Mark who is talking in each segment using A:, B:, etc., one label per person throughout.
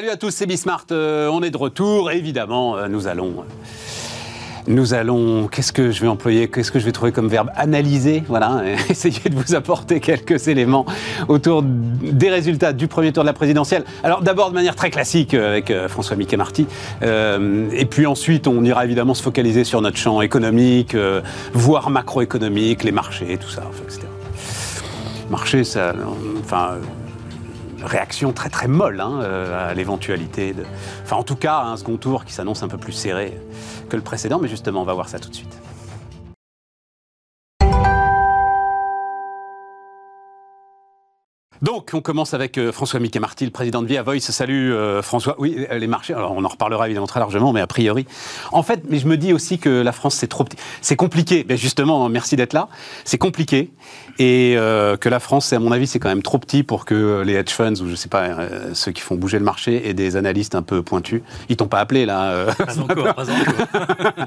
A: Salut à tous, c'est Bismart. Euh, on est de retour. Évidemment, euh, nous allons. euh, nous allons, qu'est-ce que je vais employer, qu'est-ce que je vais trouver comme verbe Analyser, voilà, essayer de vous apporter quelques éléments autour des résultats du premier tour de la présidentielle. Alors d'abord de manière très classique avec François Mickey Marty, et puis ensuite on ira évidemment se focaliser sur notre champ économique, voire macroéconomique, les marchés, tout ça, enfin, etc. Marché, ça, enfin, réaction très très molle hein, euh, à l'éventualité de. Enfin, en tout cas, un second tour qui s'annonce un peu plus serré que le précédent, mais justement, on va voir ça tout de suite. Donc, on commence avec euh, François Mickey Marty, le président de Via Voice. Salut euh, François. Oui, euh, les marchés, alors on en reparlera évidemment très largement, mais a priori. En fait, mais je me dis aussi que la France, c'est trop petit. C'est compliqué. Mais justement, merci d'être là. C'est compliqué. Et euh, que la France, à mon avis, c'est quand même trop petit pour que les hedge funds, ou je sais pas, euh, ceux qui font bouger le marché, et des analystes un peu pointus. Ils t'ont pas appelé, là euh,
B: Pas encore, pas encore.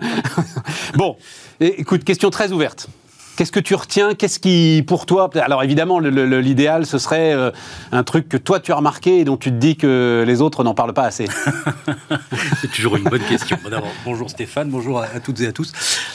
A: Bon, et- écoute, question très ouverte. Qu'est-ce que tu retiens? Qu'est-ce qui, pour toi, alors évidemment, l'idéal, ce serait euh, un truc que toi tu as remarqué et dont tu te dis que les autres n'en parlent pas assez.
B: C'est toujours une bonne question. Bonjour Stéphane, bonjour à, à toutes et à tous.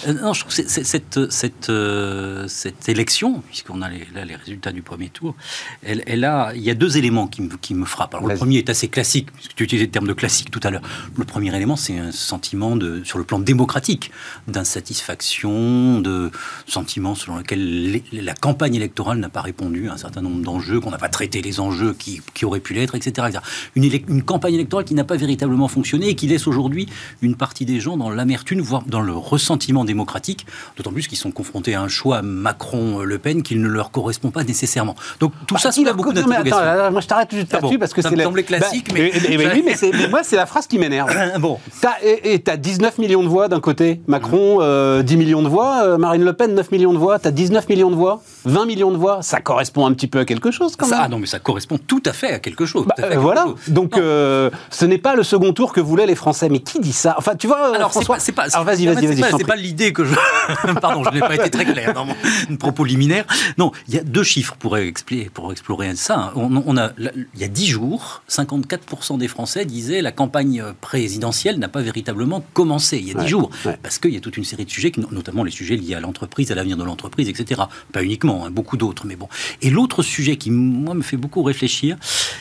B: Euh, non, je trouve que cette, cette, euh, cette élection, puisqu'on a les, là les résultats du premier tour, elle, elle a, il y a deux éléments qui me, qui me frappent. Alors, le premier est assez classique, puisque tu utilisais le terme de classique tout à l'heure. Le premier élément, c'est un sentiment de, sur le plan démocratique, d'insatisfaction, de sentiment selon lequel la campagne électorale n'a pas répondu à un certain nombre d'enjeux, qu'on n'a pas traité les enjeux qui, qui auraient pu l'être, etc. etc. Une, campagne électorale qui n'a pas véritablement fonctionné et qui laisse aujourd'hui une partie des gens dans l'amertume, voire dans le ressentiment démocratique, d'autant plus qu'ils sont confrontés à un choix Macron-Le Pen qui ne leur correspond pas nécessairement. Donc tout ça,
A: il
B: soulève beaucoup d'interrogations.
A: moi je t'arrête juste
B: Ah
A: là-dessus
B: bon,
A: parce que
B: ça
A: c'est la-
B: semblait classique,
A: Bah,
B: mais-
A: et- et- et oui, mais, c'est- mais moi c'est la phrase qui m'énerve.
B: bon,
A: T'as- et tu as 19 millions de voix d'un côté, Macron euh, 10 millions de voix, euh, Marine Le Pen 9 millions de voix, tu as 19 millions de voix, 20 millions de voix, ça correspond un petit peu à quelque chose quand
B: ça,
A: même.
B: ah non, mais ça correspond tout à fait à quelque chose.
A: Bah,
B: à
A: euh,
B: quelque
A: voilà,
B: chose.
A: donc euh, ce n'est pas le second tour que voulaient les Français. Mais qui dit ça? Enfin, tu vois, euh,
B: Alors,
A: François.
B: c'est pas,
A: Alors, vas-y, vas-y, vas-y.
B: c'est pas- l'idée que je. Pardon, je n'ai pas été très clair dans mon propos liminaire. Non, il y a deux chiffres pour, expliquer, pour explorer ça. On, on a, il y a dix jours, 54% des Français disaient la campagne présidentielle n'a pas véritablement commencé. Il y a dix
A: Ouais,
B: jours.
A: ouais.
B: Parce qu'il y a toute une série de sujets, notamment les sujets liés à l'entreprise, à l'avenir de l'entreprise, etc. Pas uniquement, hein, beaucoup d'autres, mais bon. Et l'autre sujet qui, moi, me fait beaucoup réfléchir,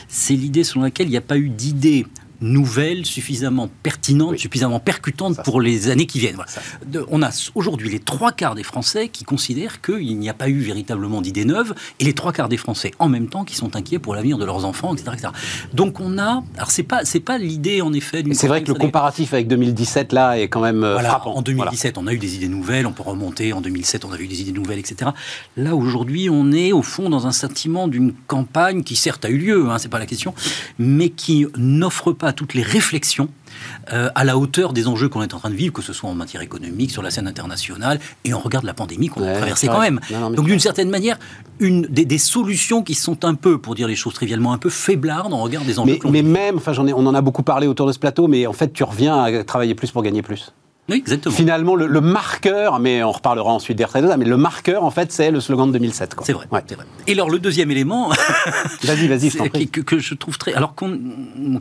B: c'est l'idée selon laquelle il n'y a pas eu d'idée nouvelle suffisamment pertinente,
A: Oui.
B: suffisamment percutante
A: Ça,
B: pour les années qui viennent. Voilà.
A: Ça,
B: De- on a aujourd'hui les trois quarts des Français qui considèrent qu'il n'y a pas eu véritablement d'idées neuves, et les trois quarts des Français en même temps qui sont inquiets pour l'avenir de leurs enfants, etc. etc. Donc on a, alors c'est pas c'est pas l'idée en effet
A: C'est vrai que le comparatif avec 2017 là est quand même euh,
B: voilà,
A: frappant.
B: en 2017, on a eu des idées nouvelles, on peut remonter. En 2007, on avait eu des idées nouvelles, etc. Là, aujourd'hui, on est au fond dans un sentiment d'une campagne qui, certes, a eu lieu, hein, c'est pas la question, mais qui n'offre pas toutes les réflexions euh, à la hauteur des enjeux qu'on est en train de vivre, que ce soit en matière économique, sur la scène internationale, et on regarde la pandémie qu'on
A: Ouais,
B: a traversée quand même.
A: Non, non, mais
B: Donc, d'une certaine manière, une, des, des solutions qui sont un peu, pour dire les choses trivialement, un peu faiblardes en regard des enjeux
A: Mais, mais même, enfin, ai, on en a beaucoup parlé autour de ce plateau, mais en fait, tu reviens à travailler plus pour gagner plus.
B: Oui, exactement.
A: Finalement, le, le marqueur, mais on reparlera ensuite des retraites, mais le marqueur, en fait, c'est le slogan de 2007. quoi.
B: C'est vrai,
A: Ouais.
B: c'est vrai. Et alors, le deuxième élément,
A: Vas-y, vas-y,
B: que, que je trouve très alors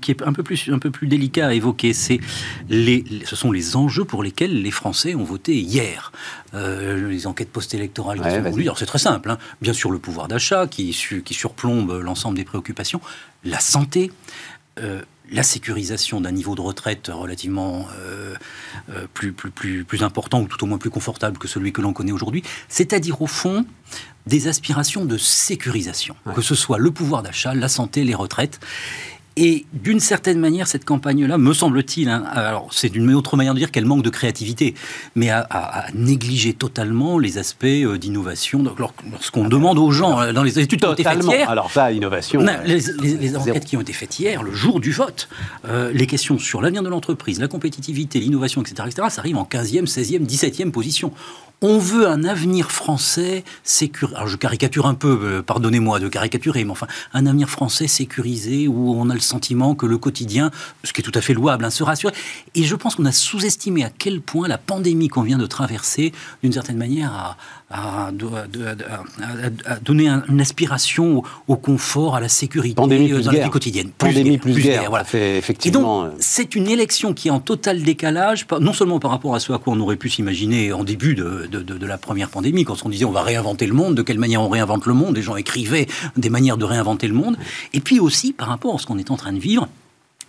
B: qui est un peu plus un peu plus délicat à évoquer c'est les, ce sont les enjeux pour lesquels les Français ont voté hier Euh, les enquêtes post-électorales qui
A: Ouais,
B: sont
A: vas-y.
B: voulues alors c'est très simple hein. bien sûr le pouvoir d'achat qui surplombe l'ensemble des préoccupations la santé euh, la sécurisation d'un niveau de retraite relativement euh, euh, plus, plus, plus, plus important ou tout au moins plus confortable que celui que l'on connaît aujourd'hui, c'est-à-dire au fond des aspirations de sécurisation, que ce soit le pouvoir d'achat, la santé, les retraites. Et d'une certaine manière, cette campagne-là, me semble-t-il, hein, alors c'est d'une autre manière de dire qu'elle manque de créativité, mais à, à- à négliger totalement les aspects euh, d'innovation. Donc, lor- Lorsqu'on demande aux gens, euh, dans les études qui ont été faites hier,
A: Alors ça, innovation.
B: non,
A: euh,
B: les, les- les
A: zéro.
B: enquêtes qui ont été faites hier, le jour du vote, euh, les questions sur l'avenir de l'entreprise, la compétitivité, l'innovation, etc., etc., ça arrive en 15e, 16e, 17e position. On veut un avenir français sécurisé. Alors je caricature un peu, euh, pardonnez-moi de caricaturer, mais enfin, un avenir français sécurisé où on a le sentiment que le quotidien, ce qui est tout à fait louable, hein, se rassure. Et je pense qu'on a sous-estimé à quel point la pandémie qu'on vient de traverser, d'une certaine manière, a, à, donner une aspiration au, confort, à la sécurité
A: Pandémie
B: euh,
A: dans la
B: vie quotidienne.
A: Pandémie plus, guerre, voilà. Fait, effectivement.
B: Et donc, c'est une élection qui est en total décalage, non seulement par rapport à ce à quoi on aurait pu s'imaginer en début de, de, de, la première pandémie, quand on disait on va réinventer le monde, de quelle manière on réinvente le monde, les gens écrivaient des manières de réinventer le monde, et puis aussi par rapport à ce qu'on est en train de vivre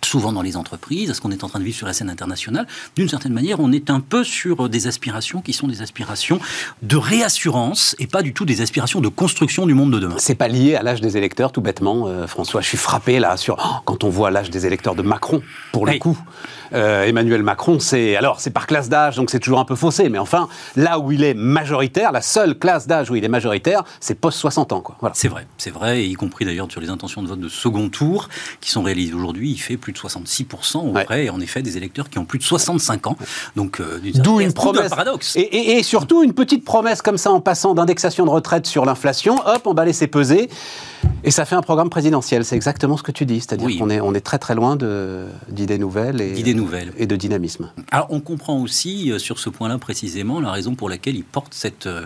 B: souvent dans les entreprises, à ce qu'on est en train de vivre sur la scène internationale. D'une certaine manière, on est un peu sur des aspirations qui sont des aspirations de réassurance et pas du tout des aspirations de construction du monde de demain.
A: C'est pas lié à l'âge des électeurs, tout bêtement, euh, François. Je suis frappé là sur oh, quand on voit l'âge des électeurs de Macron, pour le coup. Euh, Emmanuel Macron, c'est alors c'est par classe d'âge, donc c'est toujours un peu faussé, mais enfin là où il est majoritaire, la seule classe d'âge où il est majoritaire, c'est post 60 ans, quoi.
B: Voilà. C'est vrai, c'est vrai, y compris d'ailleurs sur les intentions de vote de second tour qui sont réalisées aujourd'hui, il fait plus de 66% auprès, et en effet, des électeurs qui ont plus de 65 ans. Donc,
A: euh, d'où une promesse. paradoxe. Et, surtout, une petite promesse comme ça en passant d'indexation de retraite sur l'inflation, hop, on va laisser peser. Et ça fait un programme présidentiel, c'est exactement ce que tu dis, c'est-à-dire qu'on est, on est très très loin d'idées nouvelles, et,
B: nouvelles
A: et de dynamisme.
B: Alors on comprend aussi euh, sur ce point-là précisément la raison pour laquelle il porte cette, euh,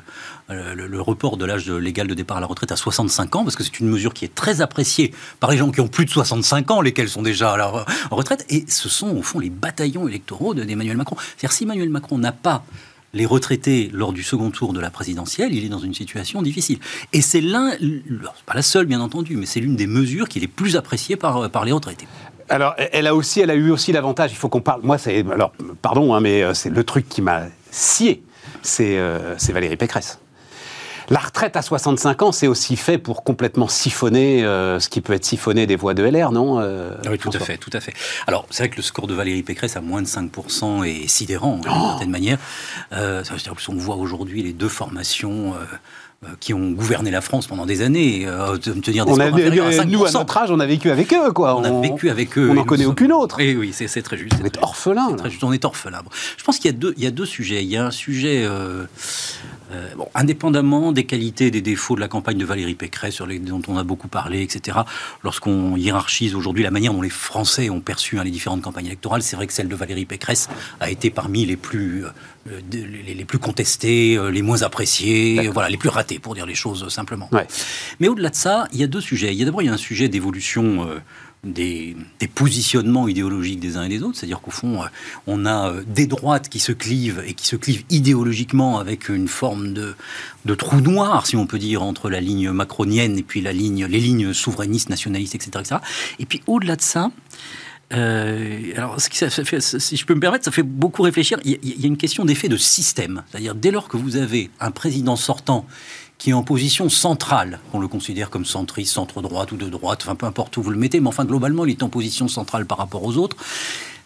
B: le, report de l'âge légal de départ à la retraite à 65 ans, parce que c'est une mesure qui est très appréciée par les gens qui ont plus de 65 ans, lesquels sont déjà à la retraite, et ce sont au fond les bataillons électoraux d'Emmanuel Macron. C'est-à-dire si Emmanuel Macron n'a pas les retraités lors du second tour de la présidentielle, il est dans une situation difficile. Et c'est l'un, pas la seule bien entendu, mais c'est l'une des mesures qui est plus appréciées par, par les retraités.
A: Alors, elle a aussi, elle a eu aussi l'avantage. Il faut qu'on parle. Moi, c'est alors, pardon, hein, mais euh, c'est le truc qui m'a scié. C'est euh, Valérie Pécresse. La retraite à 65 ans, c'est aussi fait pour complètement siphonner euh, ce qui peut être siphonné des voix de LR, non
B: euh, ah Oui, tout à fait, tout à fait. Alors, c'est vrai que le score de Valérie Pécresse à moins de 5% est sidérant, d'une oh certaine manière. Euh, ça veut dire qu'on voit aujourd'hui les deux formations euh, qui ont gouverné la France pendant des années,
A: euh, tenir des on a, à Nous, à notre âge, on a vécu avec eux, quoi.
B: On, a vécu avec eux.
A: On n'en connaît aucune autre.
B: Et oui, c'est très juste.
A: On est, orphelin.
B: On est orphelin. Je pense qu'il y, a deux, il y a deux sujets. Il y a un sujet, euh, bon, indépendamment des qualités et des défauts de la campagne de Valérie Pécresse, sur les, dont on a beaucoup parlé, etc. Lorsqu'on hiérarchise aujourd'hui la manière dont les Français ont perçu hein, les différentes campagnes électorales, c'est vrai que celle de Valérie Pécresse a été parmi les plus, les, les, plus contestées, les moins appréciées, voilà, les plus ratées pour dire les choses simplement. Mais au-delà de ça, il y a deux sujets. Il y a d'abord il y a un sujet d'évolution euh, des, positionnements idéologiques des uns et des autres, c'est-à-dire qu'au fond, euh, on a euh, des droites qui se clivent et qui se clivent idéologiquement avec une forme de, de trou noir, si on peut dire, entre la ligne macronienne et puis la ligne, les lignes souverainistes, nationalistes, etc. Et puis au-delà de ça, alors, si je peux me permettre, ça fait beaucoup réfléchir. Il y a une question d'effet de système. C'est-à-dire, dès lors que vous avez un président sortant qui est en position centrale, qu'on le considère comme centriste, centre-droite ou de droite, enfin peu importe où vous le mettez, mais enfin globalement il est en position centrale par rapport aux autres,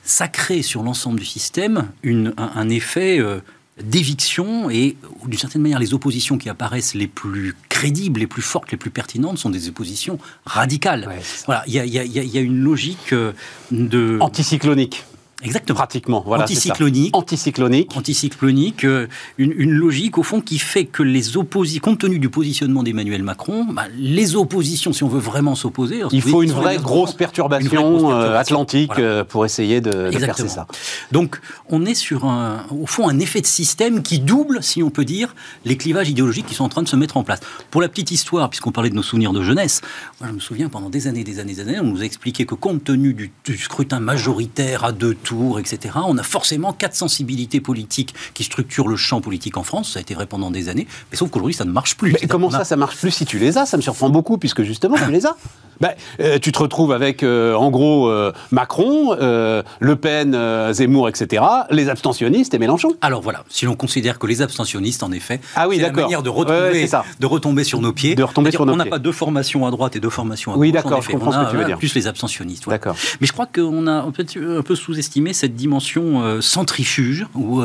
B: ça crée sur l'ensemble du système un, effet euh, d'éviction et d'une certaine manière les oppositions qui apparaissent les plus crédibles, les plus fortes, les plus pertinentes sont des oppositions radicales. voilà, il y, y a, une logique euh, de...
A: Anticyclonique.
B: Exactement.
A: Pratiquement, voilà.
B: Anticyclonique.
A: Anticyclonique.
B: Anticyclonique. Euh, une, une, logique, au fond, qui fait que les oppositions, compte tenu du positionnement d'Emmanuel Macron, bah, les oppositions, si on veut vraiment s'opposer.
A: Il faut une vraie, grosse perturbation, euh, atlantique euh, pour essayer de, de percer ça.
B: Donc, on est sur, un, au fond, un effet de système qui double, si on peut dire, les clivages idéologiques qui sont en train de se mettre en place. Pour la petite histoire, puisqu'on parlait de nos souvenirs de jeunesse, moi, je me souviens, pendant des années, des années, des années, on nous a expliqué que compte tenu du, du scrutin majoritaire à deux etc., on a forcément quatre sensibilités politiques qui structurent le champ politique en France. Ça a été vrai pendant des années. Mais sauf qu'aujourd'hui, ça ne marche plus.
A: Mais comment ça, ça marche plus si tu les as? Ça me surprend beaucoup, puisque justement, tu les as. Ben, euh, tu te retrouves avec, euh, en gros, euh, Macron, Le Pen, Zemmour, etc., les abstentionnistes et Mélenchon.
B: Alors voilà, si l'on considère que les abstentionnistes, en effet,
A: ah oui,
B: c'est la manière de retomber, de retomber sur nos pieds.
A: De retomber sur nos
B: on n'a pas deux formations à droite et deux formations à
A: gauche. Oui, d'accord, je comprends ce que tu veux dire.
B: Plus les abstentionnistes.
A: D'accord.
B: Mais je crois qu'on a un peu, un peu sous-estimé cette dimension centrifuge, où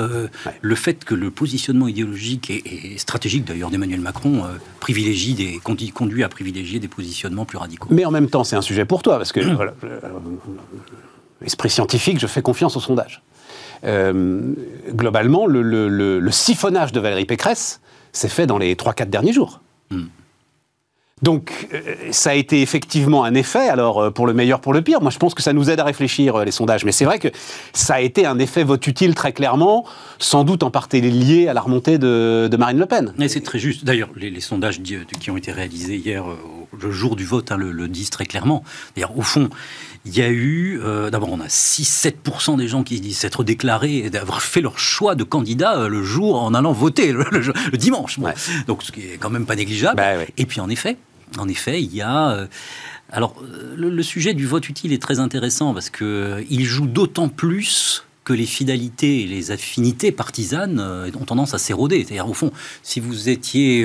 B: le fait que le positionnement idéologique et, stratégique, d'ailleurs, d'Emmanuel Macron privilégie des, conduit à privilégier des positionnements plus radicaux.
A: Mais en même temps, c'est un sujet pour toi, parce que voilà, esprit scientifique, je fais confiance au sondage. Euh, globalement, le, siphonnage de Valérie Pécresse s'est fait dans les 3-4 derniers jours. Hmm. Donc, euh, ça a été effectivement un effet, alors euh, pour le meilleur, pour le pire. Moi, je pense que ça nous aide à réfléchir, euh, les sondages. Mais c'est vrai que ça a été un effet vote utile très clairement, sans doute en partie lié à la remontée de, Marine Le Pen.
B: Et c'est très juste. D'ailleurs, les, sondages qui ont été réalisés hier, le jour du vote, hein, le, disent très clairement. D'ailleurs, au fond, il y a eu, d'abord, on a 6-7% des gens qui disent s'être déclarés et d'avoir fait leur choix de candidat le jour en allant voter, le, dimanche. Donc, ce qui est quand même pas négligeable. Bah et puis, en effet, en effet, il y a... Euh, alors, euh, le, sujet du vote utile est très intéressant parce qu'il euh, joue d'autant plus que les fidélités et les affinités partisanes ont tendance à s'éroder. C'est-à-dire, au fond, si vous étiez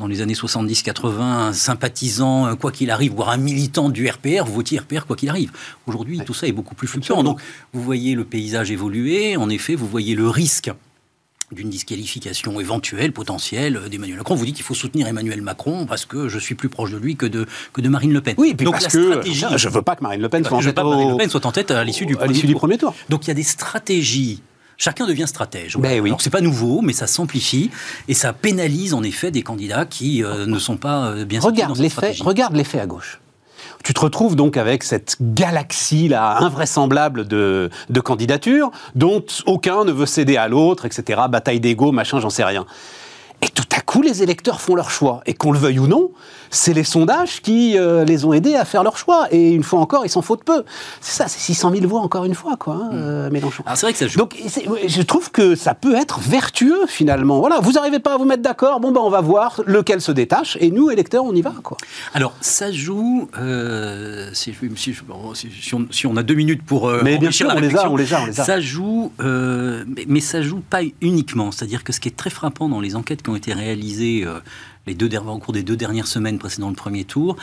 B: dans les années 70-80 un sympathisant, quoi qu'il arrive, voire un militant du RPR, vous votiez RPR quoi qu'il arrive. Aujourd'hui, tout ça est beaucoup plus fluctuant. Donc, vous voyez le paysage évoluer. En effet, vous voyez le risque d'une disqualification éventuelle, potentielle d'Emmanuel Macron. Vous dites qu'il faut soutenir Emmanuel Macron parce que je suis plus proche de lui que de, que de Marine Le Pen.
A: Oui, puis Donc parce que je ne veux pas que Marine Le Pen soit, en, tête
B: Marine Le Pen soit en tête à l'issue du,
A: du, premier tour.
B: Donc il y a des stratégies Chacun devient stratège. Ben oui. c'est pas nouveau, mais ça s'amplifie et ça pénalise en effet des candidats qui euh, ne sont pas euh, bien
A: regarde l'effet, Regarde l'effet à gauche. Tu te retrouves donc avec cette galaxie là invraisemblable de, de candidatures dont aucun ne veut céder à l'autre, etc. Bataille d'ego, machin, j'en sais rien. Et tout à coup, les électeurs font leur choix. Et qu'on le veuille ou non, c'est les sondages qui euh, les ont aidés à faire leur choix. Et une fois encore, ils s'en foutent peu. C'est ça, c'est 600 000 voix encore une fois, quoi, hein, mm. euh, Mélenchon.
B: c'est vrai que ça joue.
A: Donc, je trouve que ça peut être vertueux, finalement. Voilà, vous n'arrivez pas à vous mettre d'accord, bon, ben, on va voir lequel se détache. Et nous, électeurs, on y va, quoi.
B: Alors, ça joue, euh, si, si, on, a deux minutes pour.
A: mais bien sûr, on les, a, on les a, on les a.
B: Ça joue, mais, mais, ça joue pas uniquement. C'est-à-dire que ce qui est très frappant dans les enquêtes qui ont été réalisées les deux au cours des deux dernières semaines précédant le premier tour,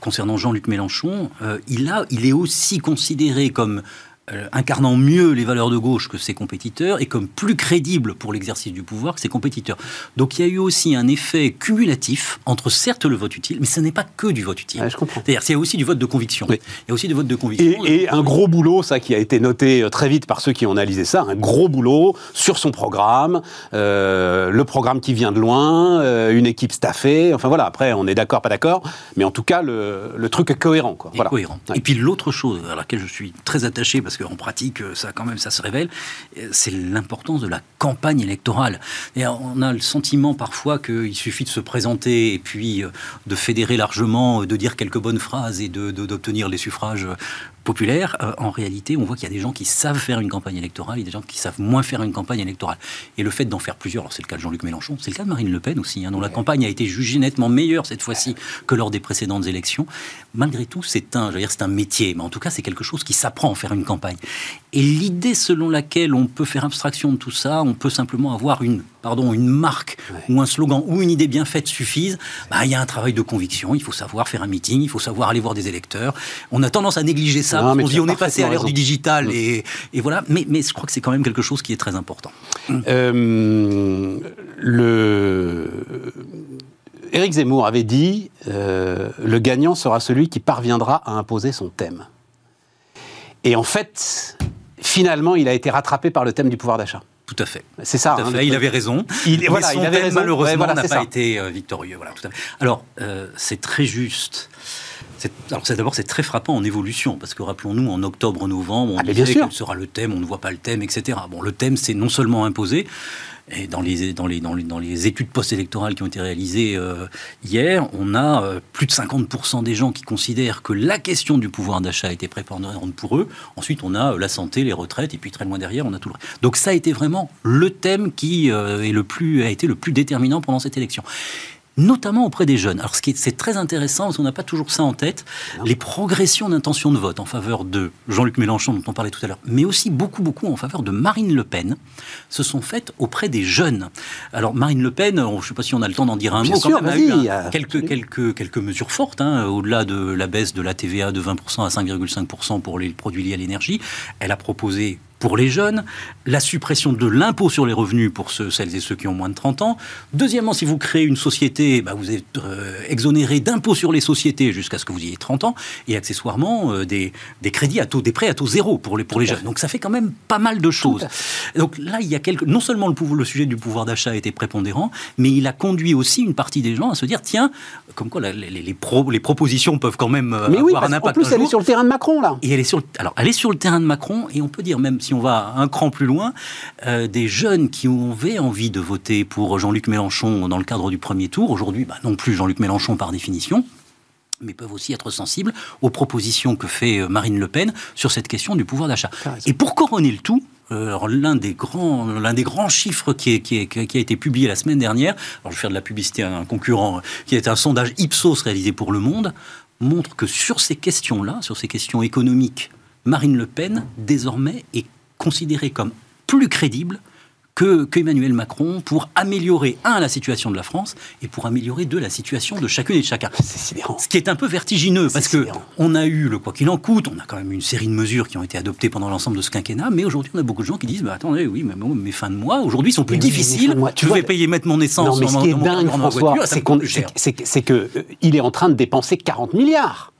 B: concernant Jean-Luc Mélenchon, euh, il est aussi considéré comme euh, incarnant mieux les valeurs de gauche que ses compétiteurs et comme plus crédible pour l'exercice du pouvoir que ses compétiteurs. Donc il y a eu aussi un effet cumulatif entre certes le vote utile, mais ce n'est pas que du vote utile.
A: je comprends.
B: C'est-à-dire qu'il y a aussi du vote de conviction. Il y a aussi du vote de conviction.
A: Et, un gros boulot, ça qui a été noté euh, très vite par ceux qui ont analysé ça, un gros boulot sur son programme, euh, le programme qui vient de loin, une équipe staffée. Enfin voilà, après on est d'accord, pas d'accord, mais en tout cas le, truc est cohérent. Quoi.
B: Voilà. cohérent. Et puis l'autre chose à laquelle je suis très attaché parce parce qu'en pratique, ça quand même, ça se révèle, c'est l'importance de la campagne électorale. Et on a le sentiment parfois qu'il suffit de se présenter et puis euh, de fédérer largement, euh, de dire quelques bonnes phrases et d'obtenir de, les suffrages populaire, euh, en réalité, on voit qu'il y a des gens qui savent faire une campagne électorale et des gens qui savent moins faire une campagne électorale. Et le fait d'en faire plusieurs, alors c'est le cas de Jean-Luc Mélenchon, c'est le cas de Marine Le Pen aussi, hein, dont la campagne a été jugée nettement meilleure cette fois-ci que lors des précédentes élections. Malgré tout, c'est un, dire, c'est un métier, mais en tout cas, c'est quelque chose qui s'apprend à faire une campagne. Et l'idée selon laquelle on peut faire abstraction de tout ça, on peut simplement avoir une, pardon, une marque ou un slogan ou une idée bien faite suffisent, bah, il y a un travail de conviction, il faut savoir faire un meeting, il faut savoir aller voir des électeurs. On a tendance à négliger ça on dit on est passé à l'ère du digital mm. et, voilà. Mais, mais, je crois que c'est quand même quelque chose qui est très important.
A: Euh, le... Éric Zemmour avait dit euh, le gagnant sera celui qui parviendra à imposer son thème. Et en fait, finalement, il a été rattrapé par le thème du pouvoir d'achat.
B: Tout à fait.
A: C'est ça.
B: Hein, il avait raison. Il, voilà, son il avait thème, malheureusement, n'a pas été euh, victorieux. Voilà, Alors, c'est très juste alors d'abord c'est très frappant en évolution parce que rappelons-nous en octobre-novembre on ah, disait quel sera le thème, on ne voit pas le thème, etc. Bon, le thème c'est non seulement imposé, et dans les, dans les, dans les, dans les études post-électorales qui ont été réalisées euh, hier, on a euh, plus de 50% des gens qui considèrent que la question du pouvoir d'achat a été prépondérante pour eux. Ensuite, on a euh, la santé, les retraites, et puis très loin derrière, on a tout le reste. Donc ça a été vraiment le thème qui est le plus, a été le plus déterminant pendant cette élection notamment auprès des jeunes. Alors, ce qui est, c'est très intéressant, parce qu'on n'a pas toujours ça en tête, les progressions d'intention de vote en faveur de Jean-Luc Mélenchon, dont on parlait tout à l'heure, mais aussi beaucoup, beaucoup en faveur de Marine Le Pen, se sont faites auprès des jeunes. Alors, Marine Le Pen, je ne sais pas si on a le temps d'en dire un mot,
A: quand même, a eu
B: quelques, quelques, quelques mesures fortes, hein, au-delà de la baisse de la TVA de 20% à 5,5% pour les produits liés à l'énergie. Elle a proposé pour les jeunes, la suppression de l'impôt sur les revenus pour ceux, celles et ceux qui ont moins de 30 ans. Deuxièmement, si vous créez une société, bah, vous êtes euh, exonéré d'impôt sur les sociétés jusqu'à ce que vous ayez 30 ans, et accessoirement euh, des, des, crédits à taux, des prêts à taux zéro pour les, pour les jeunes. Donc ça fait quand même pas mal de choses. Donc là, il y a quelque... non seulement le, pouvoir, le sujet du pouvoir d'achat a été prépondérant, mais il a conduit aussi une partie des gens à se dire, tiens, comme quoi les, les, propositions peuvent quand même
A: mais avoir oui, un impact. En plus, elle est sur le terrain de Macron, là.
B: Et elle est sur alors, elle est sur le terrain de Macron, et on peut dire, même si on va un cran plus loin, euh, des jeunes qui avaient envie de voter pour Jean-Luc Mélenchon dans le cadre du premier tour, aujourd'hui, bah, non plus Jean-Luc Mélenchon par définition, mais peuvent aussi être sensibles aux propositions que fait euh, Marine Le Pen sur cette question du pouvoir d'achat. Et pour couronner le tout, euh, l'un des grands, l'un des grands chiffres qui, qui, qui, a été publié la semaine dernière, alors je vais faire de la publicité à un concurrent, qui est un sondage Ipsos réalisé pour Le Monde, montre que sur ces questions-là, sur ces questions économiques, Marine Le Pen, désormais, est considérée comme plus crédible que, Emmanuel Macron pour améliorer, un, la situation de la France et pour améliorer, deux, la situation de chacune et de chacun. Ce qui est un peu vertigineux parce que on a eu le quoi qu'il en coûte, on a quand même une série de mesures qui ont été adoptées pendant l'ensemble de ce quinquennat, mais aujourd'hui on a beaucoup de gens qui disent bah, attendez, oui, mais mes fins de mois aujourd'hui sont plus difficiles. tu je vais payer mettre mon essence
A: non, mais ce qui est dingue, François, c'est qu'il euh, est en train de dépenser 40 milliards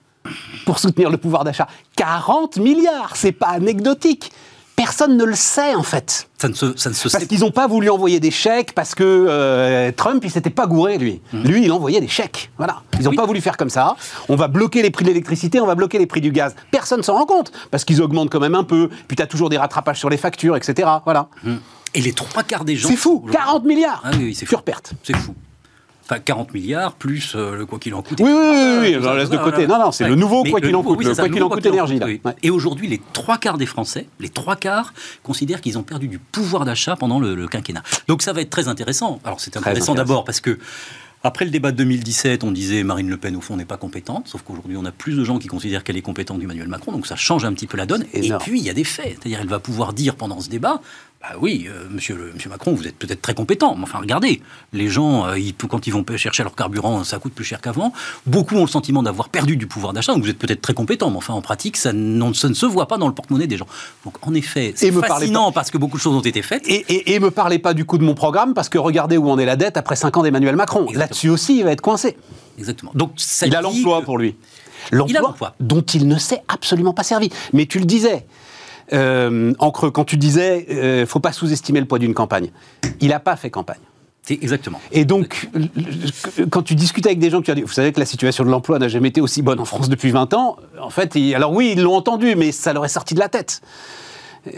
A: pour soutenir le pouvoir d'achat. 40 milliards, c'est pas anecdotique. Personne ne le sait en fait.
B: Ça ne se, ça ne se
A: parce qu'ils n'ont pas voulu envoyer des chèques parce que euh, Trump il s'était pas gouré lui. Mmh. Lui il envoyait des chèques. Voilà. Ils n'ont pas voulu faire comme ça. On va bloquer les prix de l'électricité, on va bloquer les prix du gaz. Personne s'en rend compte parce qu'ils augmentent quand même un peu. Puis tu as toujours des rattrapages sur les factures, etc. Voilà. Mmh.
B: Et les trois quarts des gens.
A: C'est fou. 40 milliards. Ah oui, perte.
B: C'est fou. Enfin, 40 milliards plus euh, le quoi qu'il en coûte.
A: Oui, oui, oui, oui, je laisse de côté. Non, non, c'est le nouveau quoi qu'il en coûte, le quoi qu'il en coûte énergie. Là.
B: Et aujourd'hui, les trois quarts des Français, les trois quarts, considèrent qu'ils ont perdu du pouvoir d'achat pendant le, quinquennat. Donc ça va être très intéressant. Alors c'est intéressant d'abord parce que après le débat de 2017, on disait Marine Le Pen, au fond, n'est pas compétente. Sauf qu'aujourd'hui, on a plus de gens qui considèrent qu'elle est compétente d'Emmanuel Macron. Donc ça change un petit peu la donne. Et puis, il y a des faits. C'est-à-dire, elle va pouvoir dire pendant ce débat bah oui, euh, monsieur, le, monsieur Macron, vous êtes peut-être très compétent, mais enfin regardez, les gens, euh, ils, quand ils vont chercher leur carburant, ça coûte plus cher qu'avant. Beaucoup ont le sentiment d'avoir perdu du pouvoir d'achat, donc vous êtes peut-être très compétent, mais enfin en pratique, ça, non, ça, ne se voit pas dans le porte-monnaie des gens. Donc en effet, c'est fascinant parce que beaucoup de choses ont été faites.
A: Et, et, et, me parlez pas du coup de mon programme, parce que regardez où en est la dette après 5 ans d'Emmanuel Macron. Là-dessus aussi, il va être coincé.
B: Exactement. Donc,
A: il a l'emploi pour lui. L'emploi dont il ne s'est absolument pas servi. Mais tu le disais, euh, en creux, quand tu disais, ne euh, faut pas sous-estimer le poids d'une campagne. Il n'a pas fait campagne.
B: Exactement.
A: Et donc, quand tu discutes avec des gens qui ont dit, vous savez que la situation de l'emploi n'a jamais été aussi bonne en France depuis 20 ans, en fait, alors oui, ils l'ont entendu, mais ça leur est sorti de la tête.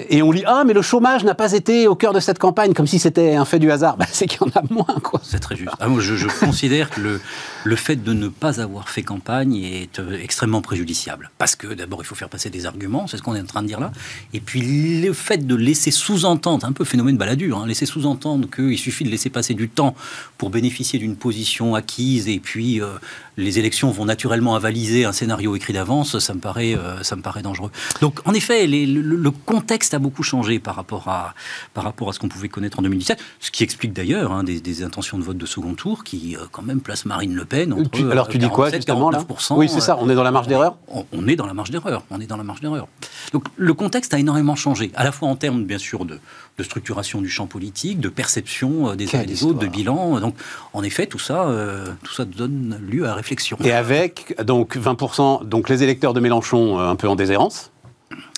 A: Et on lit ah mais le chômage n'a pas été au cœur de cette campagne comme si c'était un fait du hasard. Bah, c'est qu'il y en a moins quoi.
B: C'est très juste. Ah, moi, je, je considère que le, le fait de ne pas avoir fait campagne est euh, extrêmement préjudiciable parce que d'abord il faut faire passer des arguments, c'est ce qu'on est en train de dire là. Et puis le fait de laisser sous-entendre, un peu phénomène baladure, hein, laisser sous-entendre qu'il suffit de laisser passer du temps pour bénéficier d'une position acquise et puis euh, les élections vont naturellement avaliser un scénario écrit d'avance, ça me paraît, euh, ça me paraît dangereux. Donc, en effet, le, le, contexte a beaucoup changé par rapport à, par rapport à ce qu'on pouvait connaître en 2017, ce qui explique d'ailleurs hein, des, des, intentions de vote de second tour qui, euh, quand même, placent Marine Le Pen
A: entre tu, Alors, tu dis quoi, justement, là? Oui, c'est ça, on est dans la marge d'erreur?
B: on, est dans la marge d'erreur, on est dans la marge d'erreur. Donc, le contexte a énormément changé, à la fois en termes, bien sûr, de, de structuration du champ politique, de perception euh, des uns et des autres, de bilan. Donc, en effet, tout ça, euh, tout ça donne lieu à réflexion.
A: Et avec donc 20%, donc les électeurs de Mélenchon euh, un peu en déshérence.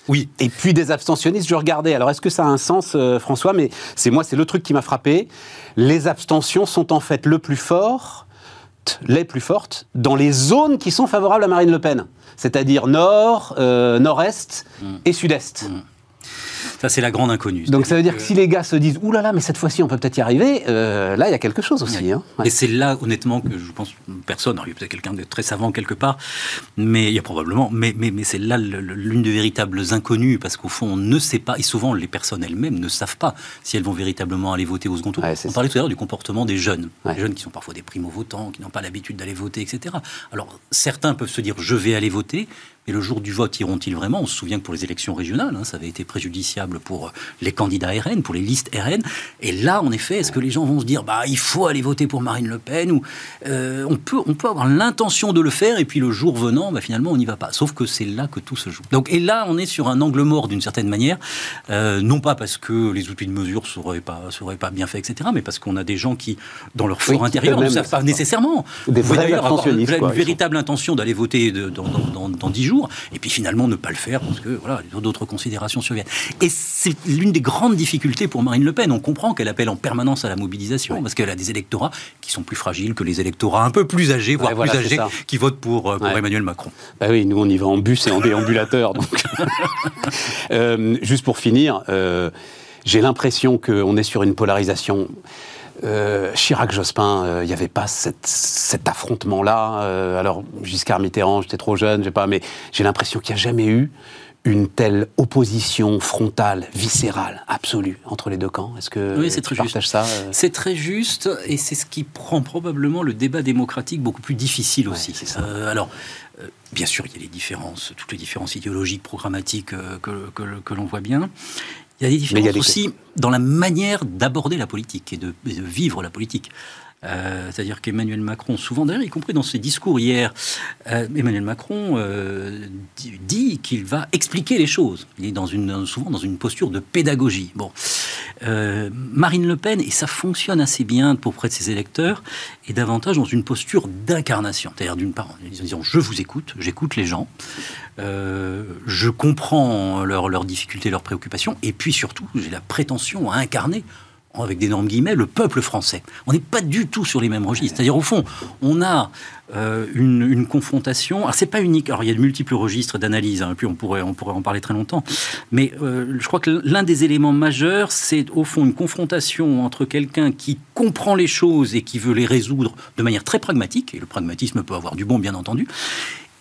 B: Oui.
A: Et puis des abstentionnistes, je regardais. Alors est-ce que ça a un sens, François? Mais c'est moi, c'est le truc qui m'a frappé. Les abstentions sont en fait le plus fort les plus fortes dans les zones qui sont favorables à Marine Le Pen, c'est-à-dire nord, nord-est mmh. et sud-est. Mmh.
B: Ça, c'est la grande inconnue.
A: Donc ça veut dire que... si les gars se disent Ouh là là, mais cette fois-ci, on peut peut-être y arriver, euh, là, il y a quelque chose aussi. Hein.
B: Et c'est là, honnêtement, que je pense, personne, il y a peut-être quelqu'un de très savant quelque part, mais il y a probablement, mais, mais, mais c'est là l'une des véritables inconnues, parce qu'au fond, on ne sait pas, et souvent les personnes elles-mêmes ne savent pas si elles vont véritablement aller voter au second tour. on parlait tout à l'heure du comportement des jeunes, des jeunes qui sont parfois des primo-votants, qui n'ont pas l'habitude d'aller voter, etc. Alors certains peuvent se dire Je vais aller voter, Et le jour du vote, iront-ils vraiment? On se souvient que pour les élections régionales, hein, ça avait été préjudiciable pour les candidats RN, pour les listes RN. Et là, en effet, est-ce que les gens vont se dire, bah, il faut aller voter pour Marine Le Pen ou euh, on peut, on peut avoir l'intention de le faire et puis le jour venant, bah, finalement, on n'y va pas. Sauf que c'est là que tout se joue. Donc, et là, on est sur un angle mort d'une certaine manière, euh, non pas parce que les outils de mesure seraient pas, seraient pas bien faits, etc., mais parce qu'on a des gens qui, dans leur fort intérieur, ne savent pas nécessairement.
A: Des vrais
B: avoir une, véritable intention d'aller voter dans, dans, 10 jours, et puis finalement ne pas le faire parce que voilà, d'autres considérations surviennent. Et c'est l'une des grandes difficultés pour Marine Le Pen. On comprend qu'elle appelle en permanence à la mobilisation parce qu'elle a des électorats qui sont plus fragiles que les électorats un peu plus âgés, voire plus âgés, qui votent pour, euh, Emmanuel Macron.
A: Bah oui, nous on y va en bus et en déambulateur. donc. Euh, juste pour finir, euh, j'ai l'impression qu'on est sur une polarisation euh, Chirac-Jospin, il euh, n'y avait pas cet affrontement-là. Euh, alors, Giscard Mitterrand, j'étais trop jeune, j'ai pas, mais j'ai l'impression qu'il n'y a jamais eu une telle opposition frontale, viscérale, absolue entre les deux camps. Est-ce que
B: oui, c'est très
A: juste. ça
B: C'est très juste, et c'est ce qui prend probablement le débat démocratique beaucoup plus difficile aussi. alors, bien sûr, il y a les différences, toutes les différences idéologiques, programmatiques que, que l'on voit bien. Il y a des différences aussi dans la manière d'aborder la politique et de, vivre la politique. Euh, c'est-à-dire qu'Emmanuel Macron, souvent d'ailleurs, y compris dans ses discours hier, euh, Emmanuel Macron euh, dit, qu'il va expliquer les choses. Il est souvent dans une posture de pédagogie. Bon, Marine Le Pen, et ça fonctionne assez bien pour près de ses électeurs, est davantage dans une posture d'incarnation. C'est-à-dire d'une part, en disant je vous écoute, j'écoute les gens, je comprends leurs leur difficultés, leurs préoccupations, et puis surtout, j'ai la prétention à incarner avec d'énormes guillemets, le peuple français. On n'est pas du tout sur les mêmes registres. C'est-à-dire, au fond, on a euh, une, confrontation. Alors, c'est pas unique. Alors, il y a de multiples registres d'analyse, hein, et puis on pourrait, on pourrait en parler très longtemps. Mais euh, je crois que l'un des éléments majeurs, c'est au fond une confrontation entre quelqu'un qui comprend les choses et qui veut les résoudre de manière très pragmatique, et le pragmatisme peut avoir du bon, bien entendu,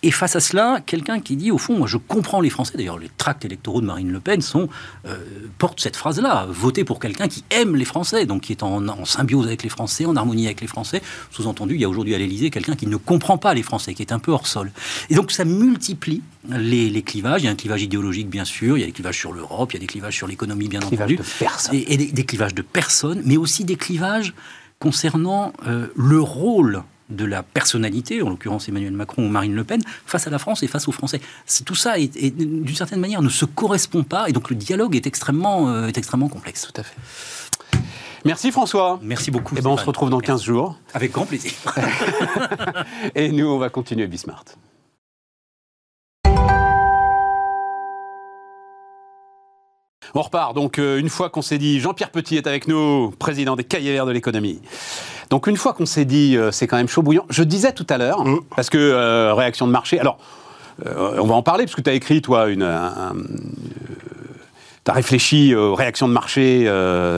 B: et face à cela, quelqu'un qui dit, au fond, moi je comprends les Français, d'ailleurs les tracts électoraux de Marine Le Pen sont, euh, portent cette phrase-là, voter pour quelqu'un qui aime les Français, donc qui est en, symbiose avec les Français, en harmonie avec les Français. Sous-entendu, il y a aujourd'hui à l'Élysée quelqu'un qui ne comprend pas les Français, qui est un peu hors sol. Et donc ça multiplie les, clivages. Il y a un clivage idéologique, bien sûr, il y a des clivages sur l'Europe, il y a des clivages sur l'économie, bien entendu.
A: De personnes.
B: Et, des, clivages de personnes, mais aussi des clivages concernant euh, le rôle de la personnalité, en l'occurrence Emmanuel Macron ou Marine Le Pen, face à la France et face aux Français. Tout ça, est, d'une certaine manière, ne se correspond pas, et donc le dialogue est extrêmement, euh, est extrêmement complexe.
A: Tout à fait. Merci François.
B: Merci beaucoup.
A: Et eh ben, on se retrouve dans 15 jours.
B: Avec grand plaisir.
A: et nous, on va continuer Bismart. On repart. Donc, euh, une fois qu'on s'est dit, Jean-Pierre Petit est avec nous, président des Cahiers Verts de l'économie. Donc, une fois qu'on s'est dit, euh, c'est quand même chaud bouillant, je disais tout à l'heure, mm. parce que euh, réaction de marché. Alors, on va en parler, parce que tu as écrit, toi, une. tu as réfléchi aux réactions de marché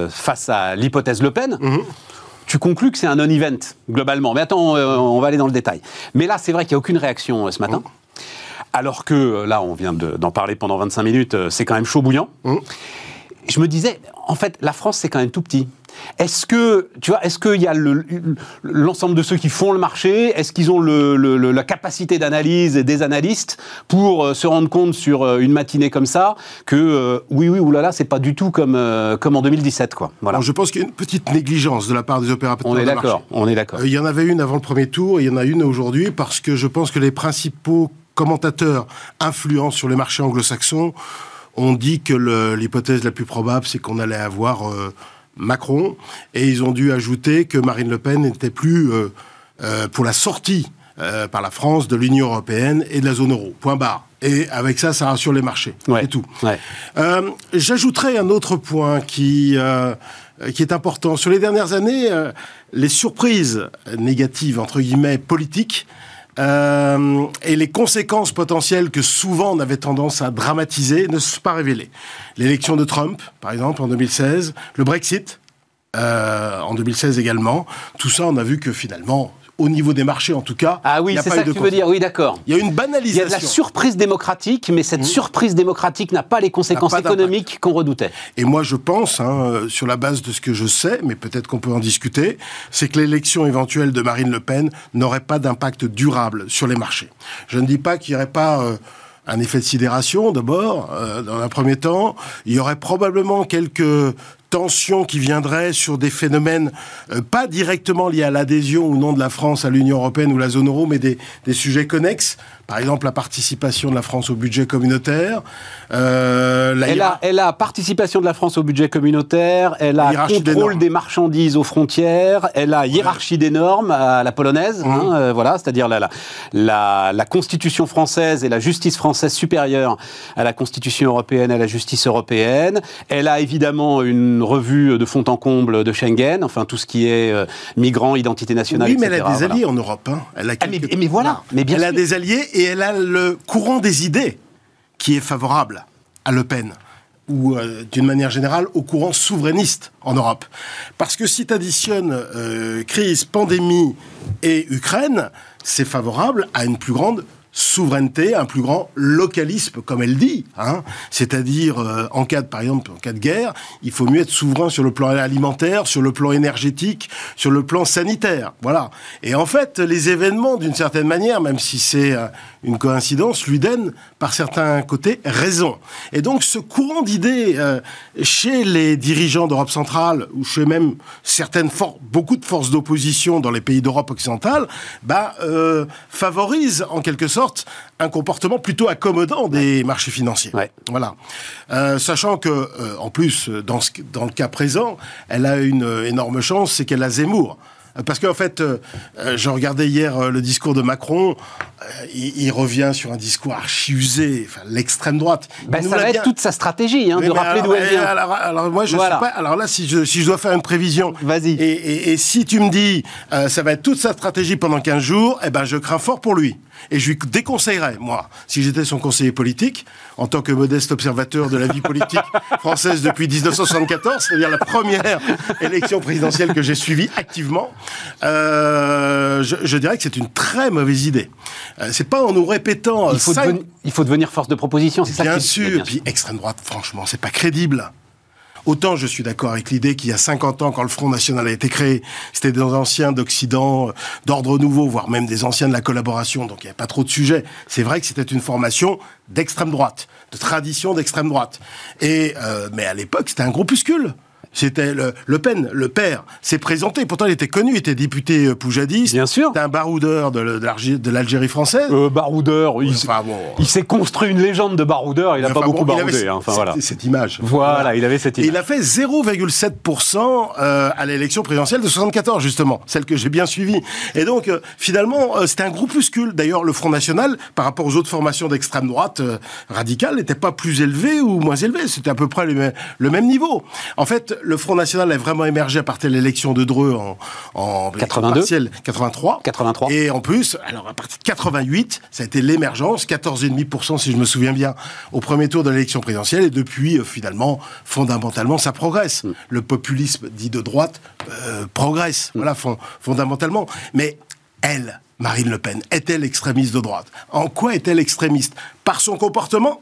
A: face à l'hypothèse Le Pen. Mm-hmm. tu conclus que c'est un non-event, globalement. Mais attends, on va aller dans le détail. Mais là, c'est vrai qu'il n'y a aucune réaction ce matin. Mm. Alors que, euh, là, on vient d'en parler pendant 25 minutes, euh, c'est quand même chaud bouillant. Mmh. Je me disais, en fait, la France, c'est quand même tout petit. Est-ce que, tu vois, est-ce qu'il y a l'ensemble de ceux qui font le marché Est-ce qu'ils ont la capacité d'analyse des analystes pour euh, se rendre compte sur une matinée comme ça que oui, oui, oulala, c'est pas du tout comme, comme en 2017, quoi.
C: Voilà. je pense qu'il y a une petite négligence de la part des opérateurs.
A: On est d'accord. On est d'accord.
C: il y en avait une avant le premier tour, et il y en a une aujourd'hui parce que je pense que les principaux commentateurs influents sur les marchés anglo-saxons ont dit que l'hypothèse la plus probable, c'est qu'on allait avoir euh, Macron, et ils ont dû ajouter que Marine Le Pen n'était plus euh, euh, pour la sortie par la France de l'Union européenne et de la zone euro. Point barre. Et avec ça, ça rassure les marchés.
A: Ouais.
C: Et tout.
A: Ouais.
C: J'ajouterai un autre point qui, qui est important. Sur les dernières années, les surprises négatives, entre guillemets, politiques, euh, et les conséquences potentielles que souvent on avait tendance à dramatiser ne se sont pas révélées. L'élection de Trump, par exemple, en 2016, le Brexit, euh, en 2016 également, tout ça, on a vu que finalement, au niveau des marchés en tout cas.
A: Ah oui, c'est ça que tu veux dire, oui d'accord.
C: Il y a une banalisation.
A: Il y a de la surprise démocratique, mais cette mmh. surprise démocratique n'a pas les conséquences économiques qu'on redoutait.
C: Et moi je pense, hein, sur la base de ce que je sais, mais peut-être qu'on peut en discuter, c'est que l'élection éventuelle de Marine Le Pen n'aurait pas d'impact durable sur les marchés. Je ne dis pas qu'il n'y aurait pas... Euh, un effet de sidération d'abord, dans un premier temps. Il y aurait probablement quelques tensions qui viendraient sur des phénomènes pas directement liés à l'adhésion ou non de la France à l'Union européenne ou la zone euro, mais des, des sujets connexes. Par exemple, la participation de la France au budget communautaire.
A: Euh, la elle, a, elle a participation de la France au budget communautaire, elle a contrôle des, marchandises aux frontières, elle a hiérarchie des normes à la polonaise, hein, mmh. euh, voilà, c'est-à-dire la, la, la, constitution française et la justice française supérieure à la constitution européenne et à la justice européenne. Elle a évidemment une revue de fond en comble de Schengen, enfin tout ce qui est euh, migrants, identité nationale,
C: oui, mais elle a des alliés en Europe. Hein.
A: Elle a ah, mais, voilà, mais bien
C: elle
A: a
C: des alliés et elle a le courant des idées qui est favorable à Le Pen ou euh, d'une manière générale au courant souverainiste en Europe. Parce que si tu additionnes euh, crise, pandémie et Ukraine, c'est favorable à une plus grande souveraineté, un plus grand localisme, comme elle dit. Hein. C'est-à-dire, euh, en cas de, par exemple, en cas de guerre, il faut mieux être souverain sur le plan alimentaire, sur le plan énergétique, sur le plan sanitaire. Voilà. Et en fait, les événements, d'une certaine manière, même si c'est euh, une coïncidence, lui donnent, par certains côtés, raison. Et donc, ce courant d'idées euh, chez les dirigeants d'Europe centrale, ou chez même certaines beaucoup de forces d'opposition dans les pays d'Europe occidentale, bah, favorise en quelque sorte un comportement plutôt accommodant des marchés financiers. Voilà. Euh, sachant que, euh, en plus, dans, dans le cas présent, elle a une énorme chance, c'est qu'elle a Zemmour. Parce qu'en fait, euh, je regardais hier le discours de Macron, il, revient sur un discours archi usé, enfin, l'extrême droite.
A: Ben, ça va être toute sa stratégie, hein, de rappeler d'où elle vient.
C: Alors, moi, je sais pas. Alors là, si je, si je dois faire une prévision,
A: vas-y.
C: Et, et, si tu me dis, ça va être toute sa stratégie pendant 15 jours, eh ben, je crains fort pour lui. Et je lui déconseillerais, moi, si j'étais son conseiller politique, en tant que modeste observateur de la vie politique française depuis 1974, c'est-à-dire la première élection présidentielle que j'ai suivie activement, euh, je, dirais que c'est une très mauvaise idée. Euh, c'est pas en nous répétant...
A: Il faut, devenir, il faut devenir force de proposition, c'est ça
C: Bien sûr, et puis extrême droite, franchement, c'est pas crédible. Autant je suis d'accord avec l'idée qu'il y a 50 ans, quand le Front National a été créé, c'était des anciens d'Occident, euh, d'ordre nouveau, voire même des anciens de la collaboration, donc il n'y avait pas trop de sujets. C'est vrai que c'était une formation d'extrême droite, de tradition d'extrême droite. Et euh, mais à l'époque, c'était un groupuscule. C'était le, le, Pen, le père, s'est présenté. Pourtant, il était connu, il était député euh, poujadiste.
A: Bien sûr.
C: C'était un baroudeur de, l'Algérie française.
A: Euh, baroudeur, il, il s'est construit une légende de baroudeur. Il n'a pas beaucoup baroudé. Hein, enfin, voilà.
C: Cette image.
A: Voilà, il avait cette image.
C: Et il a fait 0,7% euh, à l'élection présidentielle de 74, justement, celle que j'ai bien suivie. Et donc, euh, finalement, c'était un groupuscule. D'ailleurs, le Front National, par rapport aux autres formations d'extrême droite radicale, n'était pas plus élevé ou moins élevé. C'était à peu près le, le même niveau. En fait, le Front National a vraiment émergé à partir de l'élection de Dreux en, en
A: 82,
C: 83.
A: 83.
C: Et en plus, alors à partir de 88, ça a été l'émergence, 14,5% si je me souviens bien, au premier tour de l'élection présidentielle. Et depuis, euh, finalement, fondamentalement, ça progresse. Mm. Le populisme dit de droite euh, progresse, mm. voilà, fondamentalement. Mais elle, Marine Le Pen, est-elle extrémiste de droite? En quoi est-elle extrémiste? Par son comportement